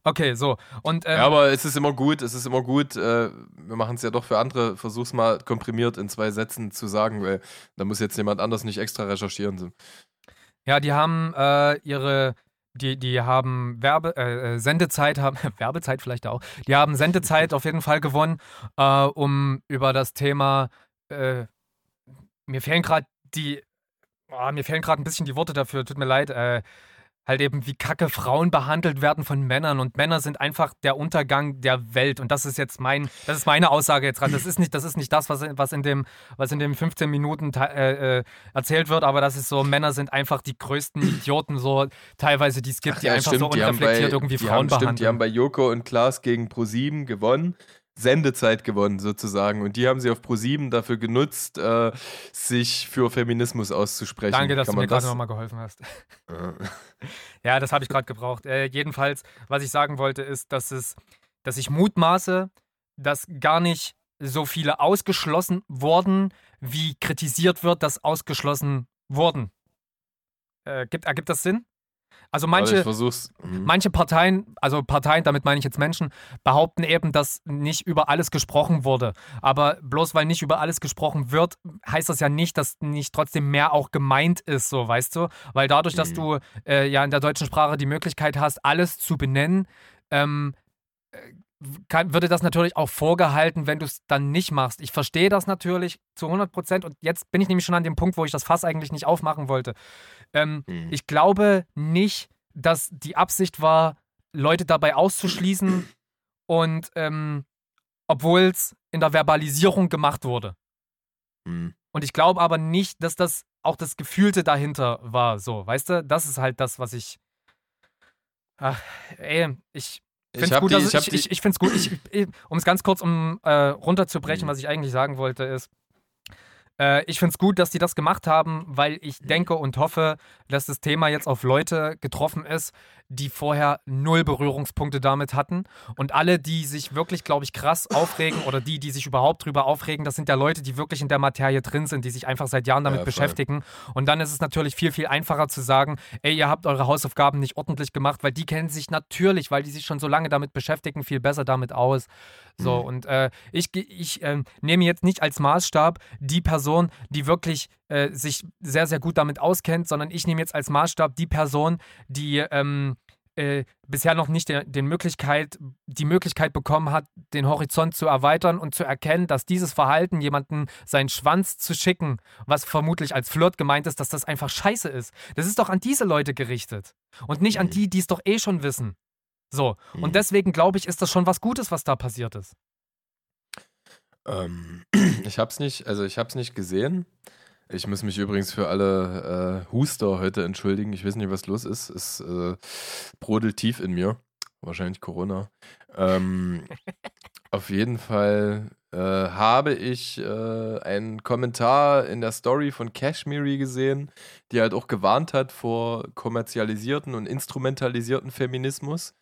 Okay, so. Und, ähm, ja, aber es ist immer gut, es ist immer gut, äh, wir machen es ja doch für andere, versuch's mal komprimiert in zwei Sätzen zu sagen, weil da muss jetzt jemand anders nicht extra recherchieren. Ja, die haben äh, ihre, die, die haben Werbe, äh, äh Sendezeit, haben, Werbezeit vielleicht auch, die haben Sendezeit auf jeden Fall gewonnen, äh, um über das Thema, äh, mir fehlen gerade die, oh, mir fehlen gerade ein bisschen die Worte dafür, tut mir leid, äh, halt eben, wie kacke Frauen behandelt werden von Männern und Männer sind einfach der Untergang der Welt und das ist jetzt mein, das ist meine Aussage jetzt gerade. Das ist nicht, das ist nicht das, was, was in dem, was in dem 15 Minuten äh, äh, erzählt wird, aber das ist so, Männer sind einfach die größten Idioten so teilweise, die es gibt, Ach, die ja, einfach stimmt, so unreflektiert bei, irgendwie Frauen haben, behandeln. Stimmt, die haben bei Joko und Klaas gegen Pro7 gewonnen. Sendezeit gewonnen sozusagen. Und die haben sie auf ProSieben dafür genutzt, äh, sich für Feminismus auszusprechen. Danke, dass Kann du mir gerade nochmal geholfen hast. ja, das habe ich gerade gebraucht. Äh, jedenfalls, was ich sagen wollte, ist, dass es, dass ich mutmaße, dass gar nicht so viele ausgeschlossen wurden, wie kritisiert wird, dass ausgeschlossen wurden. Äh, gibt, ergibt das Sinn? Also manche, also manche Parteien, also Parteien, damit meine ich jetzt Menschen, behaupten eben, dass nicht über alles gesprochen wurde. Aber bloß weil nicht über alles gesprochen wird, heißt das ja nicht, dass nicht trotzdem mehr auch gemeint ist, so weißt du? Weil dadurch, dass mhm. du äh, ja in der deutschen Sprache die Möglichkeit hast, alles zu benennen, ähm, kann, würde das natürlich auch vorgehalten, wenn du es dann nicht machst. Ich verstehe das natürlich zu 100 Prozent und jetzt bin ich nämlich schon an dem Punkt, wo ich das Fass eigentlich nicht aufmachen wollte. Ähm, mhm. Ich glaube nicht, dass die Absicht war, Leute dabei auszuschließen und ähm, obwohl es in der Verbalisierung gemacht wurde. Mhm. Und ich glaube aber nicht, dass das auch das Gefühlte dahinter war. So, weißt du, das ist halt das, was ich. Ach, ey, ich finde es gut, die, ich, ich, ich, ich finde es gut, ich, um es ganz kurz um äh, runterzubrechen, mhm. was ich eigentlich sagen wollte, ist, äh, ich finde es gut, dass die das gemacht haben, weil ich mhm. denke und hoffe, dass das Thema jetzt auf Leute getroffen ist, die vorher null Berührungspunkte damit hatten. Und alle, die sich wirklich, glaube ich, krass aufregen oder die, die sich überhaupt drüber aufregen, das sind ja Leute, die wirklich in der Materie drin sind, die sich einfach seit Jahren damit ja, beschäftigen. Und dann ist es natürlich viel, viel einfacher zu sagen, ey, ihr habt eure Hausaufgaben nicht ordentlich gemacht, weil die kennen sich natürlich, weil die sich schon so lange damit beschäftigen, viel besser damit aus. So, mhm. und äh, ich, ich äh, nehme jetzt nicht als Maßstab die Person, die wirklich äh, sich sehr, sehr gut damit auskennt, sondern ich nehme jetzt als Maßstab die Person, die ähm, äh, bisher noch nicht den, den Möglichkeit, die Möglichkeit bekommen hat, den Horizont zu erweitern und zu erkennen, dass dieses Verhalten, jemanden seinen Schwanz zu schicken, was vermutlich als Flirt gemeint ist, dass das einfach scheiße ist. Das ist doch an diese Leute gerichtet und nicht an mhm. die, die es doch eh schon wissen. So, und mhm. deswegen glaube ich, ist das schon was Gutes, was da passiert ist. Ähm, ich hab's nicht, also ich hab's nicht gesehen. Ich muss mich übrigens für alle äh, Huster heute entschuldigen. Ich weiß nicht, was los ist. Es äh, brodelt tief in mir. Wahrscheinlich Corona. Ähm, auf jeden Fall äh, habe ich äh, einen Kommentar in der Story von Kashmiri gesehen, die halt auch gewarnt hat vor kommerzialisierten und instrumentalisierten Feminismus,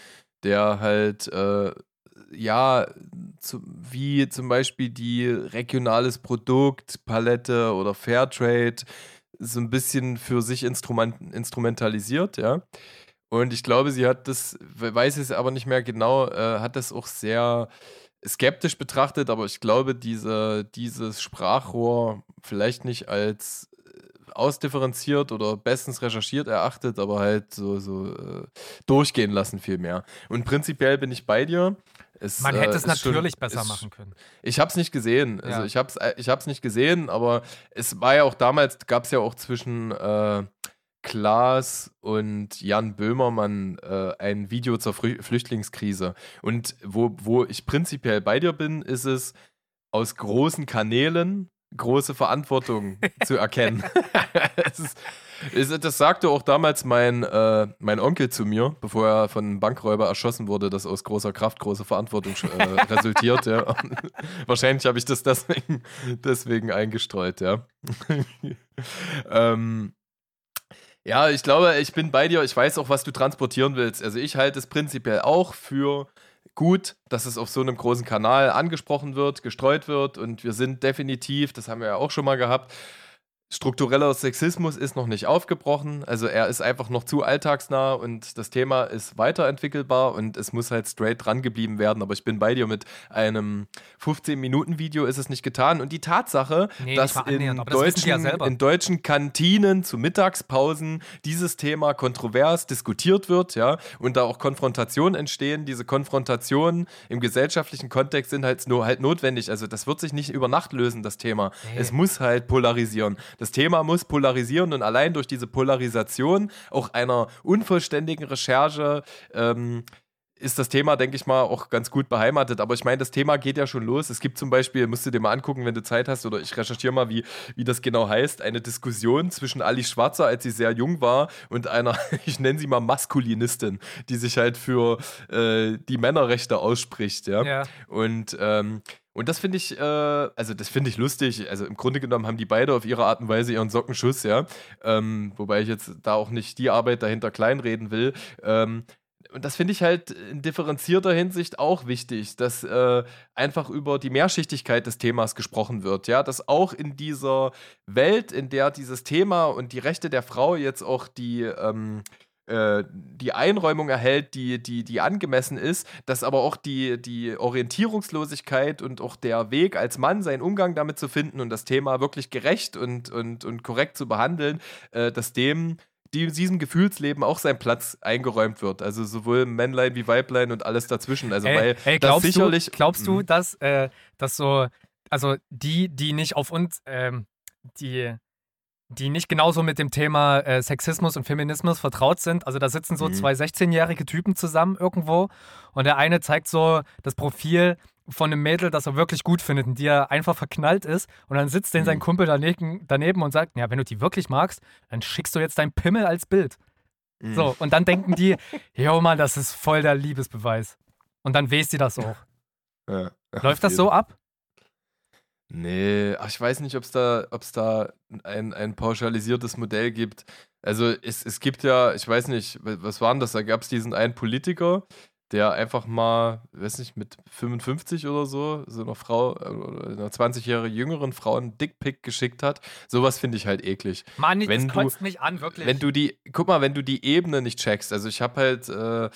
der halt äh, ja, zu, wie zum Beispiel die regionales Produkt, Palette oder Fairtrade so ein bisschen für sich instrument, instrumentalisiert, ja. Und ich glaube, sie hat das, weiß es aber nicht mehr genau, äh, hat das auch sehr skeptisch betrachtet, aber ich glaube, diese, dieses Sprachrohr vielleicht nicht als ausdifferenziert oder bestens recherchiert erachtet, aber halt so, so äh, durchgehen lassen vielmehr. Und prinzipiell bin ich bei dir. Es, Man hätte äh, es natürlich schon, besser ist, machen können. Ich habe es nicht gesehen. Also ja. ich habe es äh, ich hab's nicht gesehen, aber es war ja auch damals, gab es ja auch zwischen äh, Klaas und Jan Böhmermann äh, ein Video zur Frü Flüchtlingskrise. Und wo, wo ich prinzipiell bei dir bin, ist es aus großen Kanälen große Verantwortung zu erkennen. ist, ist, das sagte auch damals mein, äh, mein Onkel zu mir, bevor er von einem Bankräuber erschossen wurde, dass aus großer Kraft große Verantwortung äh, resultiert. Ja. Wahrscheinlich habe ich das deswegen, deswegen eingestreut, ja. ähm, ja, ich glaube, ich bin bei dir. Ich weiß auch, was du transportieren willst. Also ich halte es prinzipiell auch für gut, dass es auf so einem großen Kanal angesprochen wird, gestreut wird und wir sind definitiv, das haben wir ja auch schon mal gehabt, struktureller Sexismus ist noch nicht aufgebrochen. Also er ist einfach noch zu alltagsnah und das Thema ist weiterentwickelbar und es muss halt straight dran geblieben werden. Aber ich bin bei dir mit einem 15-Minuten-Video ist es nicht getan. Und die Tatsache, nee, dass in deutschen, ja in deutschen Kantinen zu Mittagspausen dieses Thema kontrovers diskutiert wird, ja, und da auch Konfrontationen entstehen. Diese Konfrontationen im gesellschaftlichen Kontext sind halt nur halt notwendig. Also das wird sich nicht über Nacht lösen, das Thema. Nee. Es muss halt polarisieren. Das Thema muss polarisieren und allein durch diese Polarisation auch einer unvollständigen Recherche ähm, ist das Thema, denke ich mal, auch ganz gut beheimatet. Aber ich meine, das Thema geht ja schon los. Es gibt zum Beispiel, musst du dir mal angucken, wenn du Zeit hast, oder ich recherchiere mal, wie, wie das genau heißt, eine Diskussion zwischen Ali Schwarzer, als sie sehr jung war, und einer, ich nenne sie mal Maskulinistin, die sich halt für äh, die Männerrechte ausspricht. Ja. ja. Und ähm, und das finde ich, äh, also das finde ich lustig. Also im Grunde genommen haben die beide auf ihre Art und Weise ihren Sockenschuss, ja. Ähm, wobei ich jetzt da auch nicht die Arbeit dahinter kleinreden will. Ähm, und das finde ich halt in differenzierter Hinsicht auch wichtig, dass äh, einfach über die Mehrschichtigkeit des Themas gesprochen wird, ja, dass auch in dieser Welt, in der dieses Thema und die Rechte der Frau jetzt auch die ähm, äh, die Einräumung erhält, die, die, die angemessen ist, dass aber auch die, die Orientierungslosigkeit und auch der Weg als Mann, seinen Umgang damit zu finden und das Thema wirklich gerecht und, und, und korrekt zu behandeln, äh, dass dem diesem Gefühlsleben auch sein Platz eingeräumt wird. Also sowohl Männlein wie Weiblein und alles dazwischen. Also ey, weil ey, das sicherlich. Du, glaubst du, hm. dass, äh, dass so, also die, die nicht auf uns, ähm, die die nicht genauso mit dem Thema äh, Sexismus und Feminismus vertraut sind. Also da sitzen so mhm. zwei 16-jährige Typen zusammen irgendwo und der eine zeigt so das Profil von einem Mädel, das er wirklich gut findet und die er einfach verknallt ist und dann sitzt den sein mhm. Kumpel daneben, daneben und sagt, ja, wenn du die wirklich magst, dann schickst du jetzt dein Pimmel als Bild. Mhm. So, und dann denken die, jo Mann, das ist voll der Liebesbeweis. Und dann weißt sie das auch. Ja, Läuft das so ab? Nee, ach, ich weiß nicht, ob es da, ob's da ein, ein pauschalisiertes Modell gibt. Also es, es gibt ja, ich weiß nicht, was war denn das? Da gab es diesen einen Politiker, der einfach mal, weiß nicht, mit 55 oder so, so einer Frau, äh, einer 20 Jahre jüngeren Frau einen Dickpick geschickt hat. Sowas finde ich halt eklig. Mann, wenn das kotzt mich an, wirklich. Wenn du die, guck mal, wenn du die Ebene nicht checkst, also ich habe halt, äh,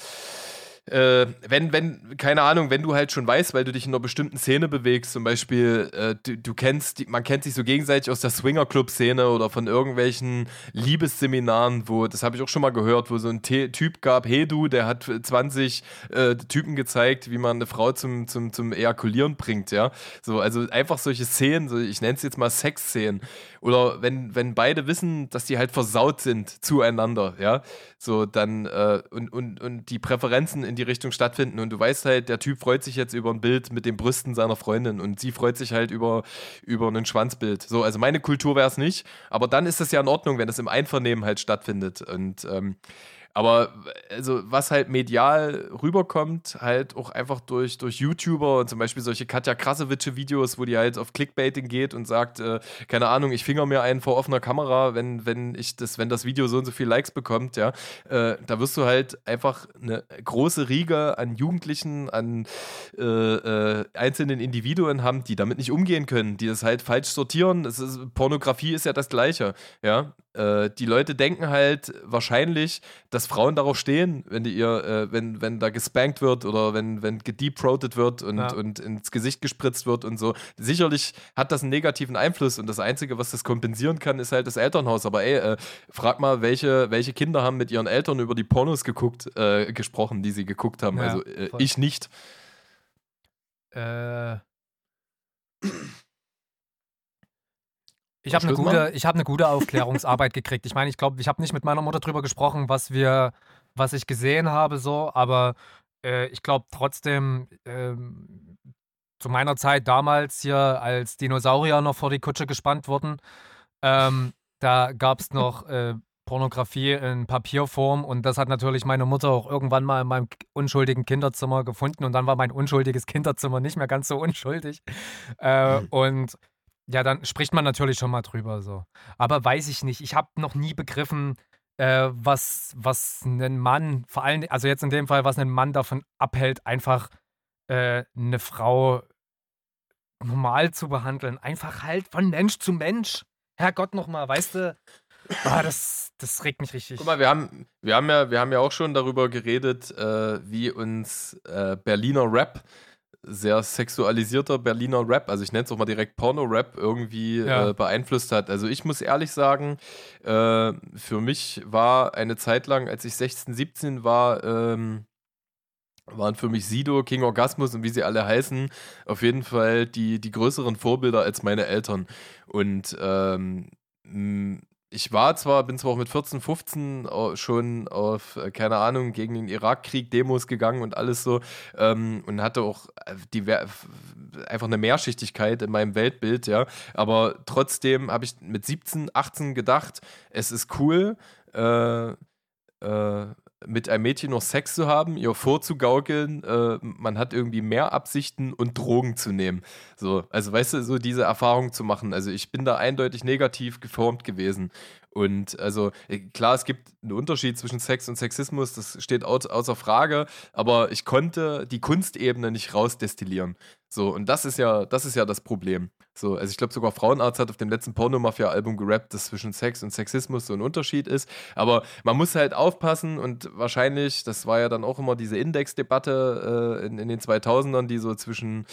äh, wenn, wenn, keine Ahnung, wenn du halt schon weißt, weil du dich in einer bestimmten Szene bewegst, zum Beispiel, äh, du, du kennst, die, man kennt sich so gegenseitig aus der Swinger-Club-Szene oder von irgendwelchen Liebesseminaren, wo, das habe ich auch schon mal gehört, wo so ein T Typ gab, hey du, der hat 20 äh, Typen gezeigt, wie man eine Frau zum, zum, zum Ejakulieren bringt, ja. So, also einfach solche Szenen, so, ich nenne es jetzt mal Sexszenen. Oder wenn, wenn beide wissen, dass die halt versaut sind zueinander, ja, so dann äh, und, und, und die Präferenzen in die Richtung stattfinden. Und du weißt halt, der Typ freut sich jetzt über ein Bild mit den Brüsten seiner Freundin und sie freut sich halt über, über ein Schwanzbild. So, also meine Kultur wäre es nicht, aber dann ist es ja in Ordnung, wenn es im Einvernehmen halt stattfindet. Und ähm, aber also, was halt medial rüberkommt, halt auch einfach durch, durch YouTuber und zum Beispiel solche Katja Krasowitsche-Videos, wo die halt auf Clickbaiting geht und sagt, äh, keine Ahnung, ich finger mir einen vor offener Kamera, wenn, wenn ich das, wenn das Video so und so viele Likes bekommt, ja, äh, da wirst du halt einfach eine große Riege an Jugendlichen, an äh, äh einzelnen Individuen haben, die damit nicht umgehen können, die das halt falsch sortieren. Ist, Pornografie ist ja das Gleiche, ja. Äh, die Leute denken halt wahrscheinlich, dass Frauen darauf stehen, wenn die ihr, äh, wenn, wenn da gespankt wird oder wenn, wenn gedeepthroated wird und, ja. und ins Gesicht gespritzt wird und so. Sicherlich hat das einen negativen Einfluss und das Einzige, was das kompensieren kann, ist halt das Elternhaus. Aber ey, äh, frag mal, welche, welche Kinder haben mit ihren Eltern über die Pornos geguckt, äh, gesprochen, die sie geguckt haben. Ja, also äh, ich nicht. Äh. Ich habe eine, gute, hab eine gute Aufklärungsarbeit gekriegt. Ich meine, ich glaube, ich habe nicht mit meiner Mutter drüber gesprochen, was wir, was ich gesehen habe, so, aber äh, ich glaube trotzdem, äh, zu meiner Zeit damals hier, als Dinosaurier noch vor die Kutsche gespannt wurden, ähm, da gab es noch äh, Pornografie in Papierform und das hat natürlich meine Mutter auch irgendwann mal in meinem unschuldigen Kinderzimmer gefunden und dann war mein unschuldiges Kinderzimmer nicht mehr ganz so unschuldig. Äh, mhm. Und ja, dann spricht man natürlich schon mal drüber so. Aber weiß ich nicht. Ich habe noch nie begriffen, äh, was, was einen Mann, vor allem, also jetzt in dem Fall, was einen Mann davon abhält, einfach äh, eine Frau normal zu behandeln. Einfach halt von Mensch zu Mensch. Herrgott nochmal, weißt du? Ah, das, das regt mich richtig. Guck mal, wir haben, wir haben, ja, wir haben ja auch schon darüber geredet, äh, wie uns äh, Berliner Rap sehr sexualisierter Berliner Rap, also ich nenne es auch mal direkt Porno-Rap, irgendwie ja. äh, beeinflusst hat. Also ich muss ehrlich sagen, äh, für mich war eine Zeit lang, als ich 16, 17 war, ähm, waren für mich Sido, King Orgasmus und wie sie alle heißen, auf jeden Fall die, die größeren Vorbilder als meine Eltern. Und ähm, ich war zwar, bin zwar auch mit 14, 15 schon auf, äh, keine Ahnung, gegen den Irakkrieg Demos gegangen und alles so ähm, und hatte auch äh, die, einfach eine Mehrschichtigkeit in meinem Weltbild, ja. Aber trotzdem habe ich mit 17, 18 gedacht, es ist cool, äh, äh, mit einem Mädchen noch Sex zu haben, ihr vorzugaukeln, äh, man hat irgendwie mehr Absichten und Drogen zu nehmen. So, also weißt du, so diese Erfahrung zu machen. Also ich bin da eindeutig negativ geformt gewesen. Und also äh, klar, es gibt einen Unterschied zwischen Sex und Sexismus, das steht außer Frage, aber ich konnte die Kunstebene nicht rausdestillieren. So, und das ist ja, das ist ja das Problem. So, also ich glaube sogar Frauenarzt hat auf dem letzten Pornomafia-Album gerappt, dass zwischen Sex und Sexismus so ein Unterschied ist. Aber man muss halt aufpassen und wahrscheinlich, das war ja dann auch immer diese Index-Debatte äh, in, in, den 2000ern, die so zwischen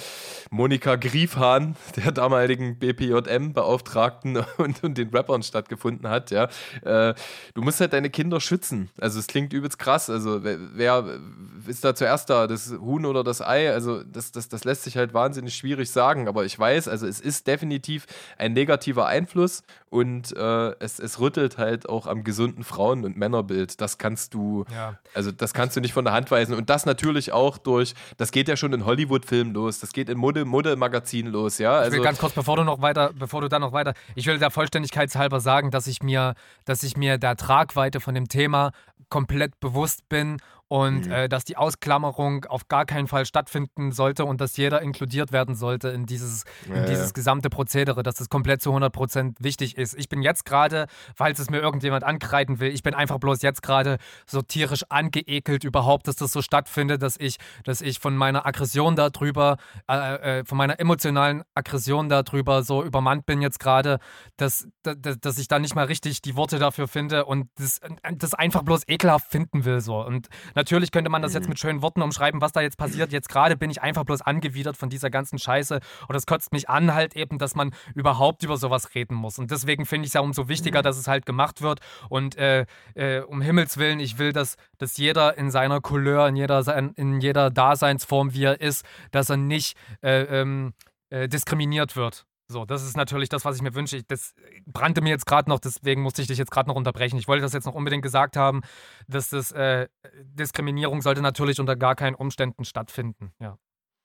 Monika Griefhahn, der damaligen BPJM-Beauftragten und, und, den Rappern stattgefunden hat, ja. Äh, du musst halt deine Kinder schützen. Also es klingt übelst krass. Also wer, wer ist da zuerst da, das Huhn oder das Ei? Also das, das, das lässt sich halt wahnsinnig schwierig sagen. Aber ich weiß, also es ist definitiv ein negativer Einfluss und äh, es, es rüttelt halt auch am gesunden Frauen- und Männerbild. Das kannst du, ja. also das kannst du nicht von der Hand weisen. Und das natürlich auch durch, das geht ja schon in Hollywood-Filmen los, das geht in Mode-Magazinen los, ja. Also, ich will also ganz kurz, bevor du noch weiter, bevor du dann noch weiter, ich will der Vollständigkeitshalber sagen, dass ich mir, dass ich mir der Tragweite von dem Thema komplett bewusst bin und mhm. äh, dass die Ausklammerung auf gar keinen Fall stattfinden sollte und dass jeder inkludiert werden sollte in dieses, ja, in dieses ja. gesamte Prozedere, dass das komplett zu 100% wichtig ist. Ich bin jetzt gerade, falls es mir irgendjemand ankreiden will, ich bin einfach bloß jetzt gerade so tierisch angeekelt überhaupt, dass das so stattfindet, dass ich, dass ich von meiner Aggression darüber, äh, äh, von meiner emotionalen Aggression darüber so übermannt bin jetzt gerade, dass, dass, dass ich da nicht mal richtig die Worte dafür finde und das, das einfach bloß ekelhaft finden will so. Und natürlich könnte man das jetzt Mhm. mit schönen Worten umschreiben, was da jetzt passiert. Jetzt gerade bin ich einfach bloß angewidert von dieser ganzen Scheiße und es kotzt mich an halt eben, dass man überhaupt über sowas reden muss. Und deswegen finde ich es ja umso wichtiger, Mhm. dass es halt gemacht wird. Und äh, äh, um Himmels Willen, ich will, dass, dass jeder in seiner Couleur, in jeder, in jeder Daseinsform, wie er ist, dass er nicht äh, ähm, äh, diskriminiert wird. So, das ist natürlich das, was ich mir wünsche. Ich, das brannte mir jetzt gerade noch, deswegen musste ich dich jetzt gerade noch unterbrechen. Ich wollte das jetzt noch unbedingt gesagt haben, dass das äh, Diskriminierung sollte natürlich unter gar keinen Umständen stattfinden. Ja.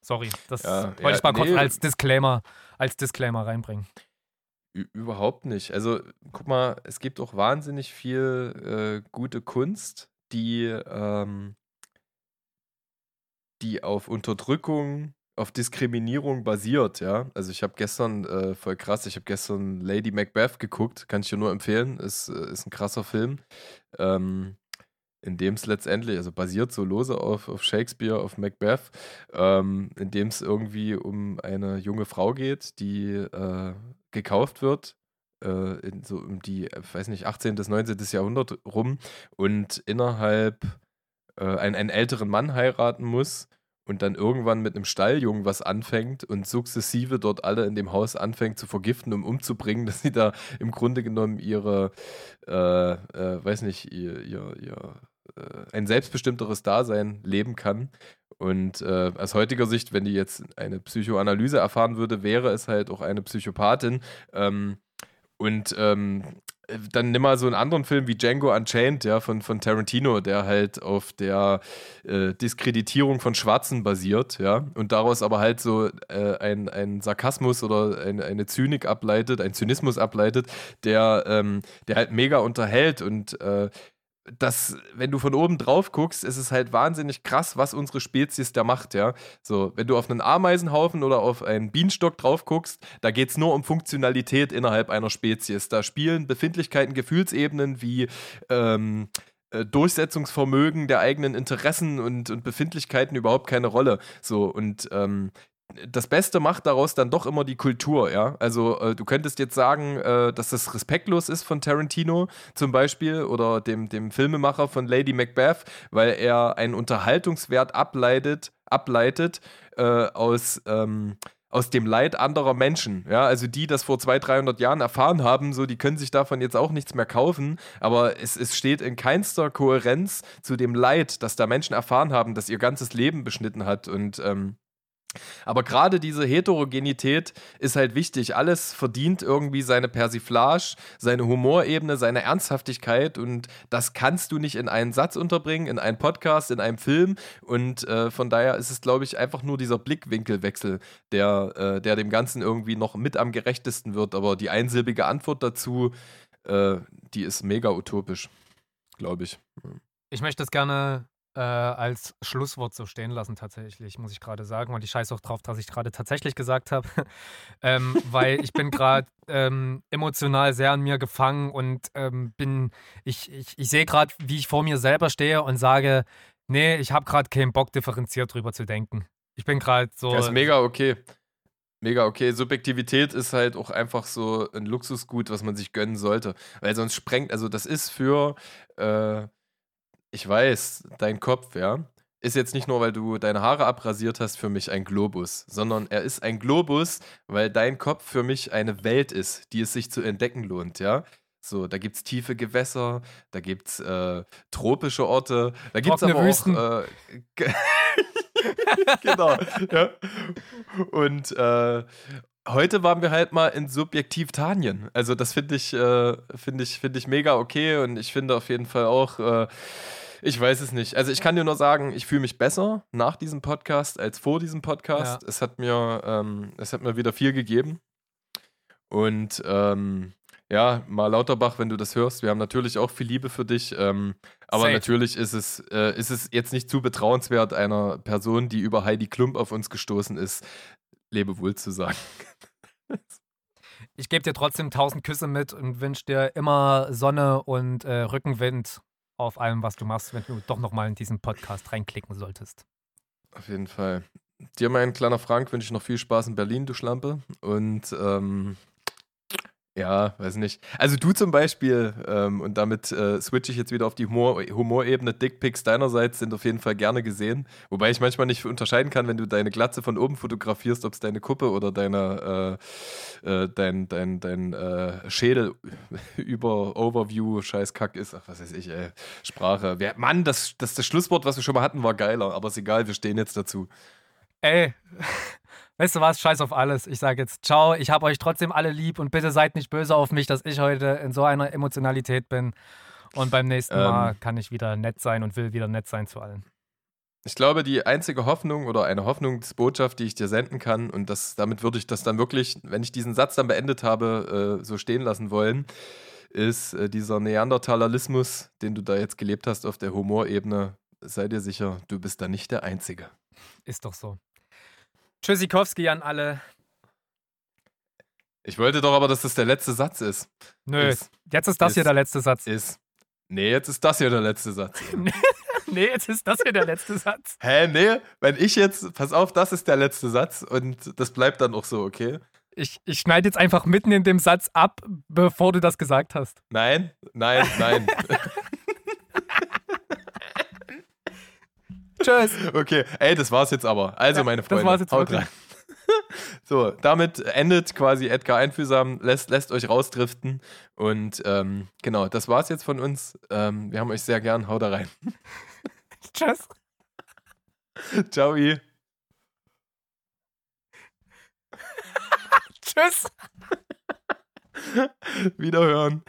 Sorry, das Ja, wollte ja, ich mal kurz nee. als Disclaimer, als Disclaimer reinbringen. Ü- Überhaupt nicht. Also, guck mal, es gibt auch wahnsinnig viel äh, gute Kunst, die, ähm, die auf Unterdrückung, auf Diskriminierung basiert, ja. Also ich habe gestern, äh, voll krass, ich habe gestern Lady Macbeth geguckt, kann ich dir nur empfehlen, ist, äh, ist ein krasser Film, ähm, in dem es letztendlich, also basiert so lose auf, auf Shakespeare, auf Macbeth, ähm, in dem es irgendwie um eine junge Frau geht, die äh, gekauft wird, äh, in so um die, weiß nicht, 18. bis 19. Jahrhundert rum und innerhalb äh, einen, einen älteren Mann heiraten muss und dann irgendwann mit einem Stalljungen was anfängt und sukzessive dort alle in dem Haus anfängt zu vergiften, um umzubringen, dass sie da im Grunde genommen ihre, äh, äh, weiß nicht, ihr, ihr, ihr äh, ein selbstbestimmteres Dasein leben kann. Und äh, aus heutiger Sicht, wenn die jetzt eine Psychoanalyse erfahren würde, wäre es halt auch eine Psychopathin. Ähm, und ähm, dann nimm mal so einen anderen Film wie Django Unchained, ja, von, von Tarantino, der halt auf der äh, Diskreditierung von Schwarzen basiert, ja, und daraus aber halt so äh, ein, Sarkasmus oder ein, eine Zynik ableitet, ein Zynismus ableitet, der, ähm, der halt mega unterhält und äh, das, wenn du von oben drauf guckst, ist es halt wahnsinnig krass, was unsere Spezies da macht, ja. So, wenn du auf einen Ameisenhaufen oder auf einen Bienenstock drauf guckst, da geht es nur um Funktionalität innerhalb einer Spezies. Da spielen Befindlichkeiten, Gefühlsebenen wie ähm, äh, Durchsetzungsvermögen der eigenen Interessen und, und Befindlichkeiten überhaupt keine Rolle. So, und ähm, das Beste macht daraus dann doch immer die Kultur, ja. Also äh, du könntest jetzt sagen, äh, dass das respektlos ist von Tarantino zum Beispiel oder dem, dem Filmemacher von Lady Macbeth, weil er einen Unterhaltungswert ableitet, ableitet äh, aus, ähm, aus dem Leid anderer Menschen, ja. Also die das vor 200, 300 Jahren erfahren haben, so, die können sich davon jetzt auch nichts mehr kaufen, aber es, es steht in keinster Kohärenz zu dem Leid, das da Menschen erfahren haben, das ihr ganzes Leben beschnitten hat und ähm, aber gerade diese Heterogenität ist halt wichtig. Alles verdient irgendwie seine Persiflage, seine Humorebene, seine Ernsthaftigkeit und das kannst du nicht in einen Satz unterbringen, in einen Podcast, in einem Film und äh, von daher ist es, glaube ich, einfach nur dieser Blickwinkelwechsel, der, äh, der dem Ganzen irgendwie noch mit am gerechtesten wird. Aber die einsilbige Antwort dazu, äh, die ist mega utopisch, glaube ich. Ich möchte es gerne äh, als Schlusswort so stehen lassen, tatsächlich, muss ich gerade sagen. Und ich scheiße auch drauf, dass ich gerade tatsächlich gesagt habe. ähm, weil ich bin gerade ähm, emotional sehr an mir gefangen und ähm, bin, ich, ich, ich sehe gerade, wie ich vor mir selber stehe und sage, nee, ich habe gerade keinen Bock, differenziert drüber zu denken. Ich bin gerade so. Das ist mega okay. Mega okay. Subjektivität ist halt auch einfach so ein Luxusgut, was man sich gönnen sollte. Weil sonst sprengt, also das ist für, äh, ich weiß, dein Kopf, ja, ist jetzt nicht nur, weil du deine Haare abrasiert hast, für mich ein Globus, sondern er ist ein Globus, weil dein Kopf für mich eine Welt ist, die es sich zu entdecken lohnt, ja. So, da gibt es tiefe Gewässer, da gibt es äh, tropische Orte, da gibt es aber Wüsten. auch. Äh, ge- genau, ja. Und äh, heute waren wir halt mal in Subjektivtanien. Also, das finde ich, äh, finde ich, finde ich mega okay und ich finde auf jeden Fall auch. Äh, ich weiß es nicht. Also ich kann dir nur sagen, ich fühle mich besser nach diesem Podcast als vor diesem Podcast. Es hat mir, ähm, es hat mir wieder viel gegeben. Und ähm, ja, mal Lauterbach, wenn du das hörst, wir haben natürlich auch viel Liebe für dich. Ähm, aber Safe. natürlich ist es, äh, ist es jetzt nicht zu betrauenswert, einer Person, die über Heidi Klump auf uns gestoßen ist, Lebewohl zu sagen. Ich gebe dir trotzdem tausend Küsse mit und wünsche dir immer Sonne und äh, Rückenwind auf allem, was du machst, wenn du doch nochmal in diesen Podcast reinklicken solltest. Auf jeden Fall. Dir, mein kleiner Frank, wünsche ich noch viel Spaß in Berlin, du Schlampe. Und ähm, Ja, weiß nicht. Also du zum Beispiel, ähm, und damit äh, switche ich jetzt wieder auf die Humor Humorebene, Dickpics deinerseits sind auf jeden Fall gerne gesehen. Wobei ich manchmal nicht unterscheiden kann, wenn du deine Glatze von oben fotografierst, ob es deine Kuppe oder deine, äh, äh, dein, dein, dein äh, Schädel über Overview Scheißkack ist. Ach, was weiß ich, ey. Sprache. Wer, Mann, das, das, das Schlusswort, was wir schon mal hatten, war geiler, aber ist egal, wir stehen jetzt dazu. Ey, weißt du was? Scheiß auf alles. Ich sage jetzt ciao. Ich habe euch trotzdem alle lieb und bitte seid nicht böse auf mich, dass ich heute in so einer Emotionalität bin. Und beim nächsten ähm, Mal kann ich wieder nett sein und will wieder nett sein zu allen. Ich glaube, die einzige Hoffnung oder eine Hoffnungsbotschaft, die ich dir senden kann, und das, damit würde ich das dann wirklich, wenn ich diesen Satz dann beendet habe, äh, so stehen lassen wollen, ist äh, dieser Neandertalerismus, den du da jetzt gelebt hast auf der Humorebene. Sei dir sicher, du bist da nicht der Einzige. Ist doch so. Tschüssikowski an alle. Ich wollte doch aber, dass das der letzte Satz ist. Nö, ist, jetzt ist das ist, hier der letzte Satz. Ist. Nee, jetzt ist das hier der letzte Satz. nee, jetzt ist das hier der letzte Satz. Hä, nee, wenn ich jetzt, pass auf, das ist der letzte Satz und das bleibt dann auch so, okay? Ich, ich schneide jetzt einfach mitten in dem Satz ab, bevor du das gesagt hast. Nein, nein, nein. Tschüss. Okay, ey, das war's jetzt aber. Also, ja, meine Freunde, das war's jetzt haut rein. So, damit endet quasi Edgar einfühlsam, lässt, lässt euch rausdriften. Und ähm, genau, das war's jetzt von uns. Ähm, wir haben euch sehr gern. Haut da rein. Tschüss. Ciao. Tschüss. Wiederhören.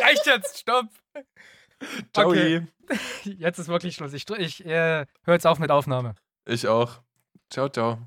Reicht jetzt, stopp. Ciao. Okay. Jetzt ist wirklich Schluss. Ich, ich äh, höre jetzt auf mit Aufnahme. Ich auch. Ciao, ciao.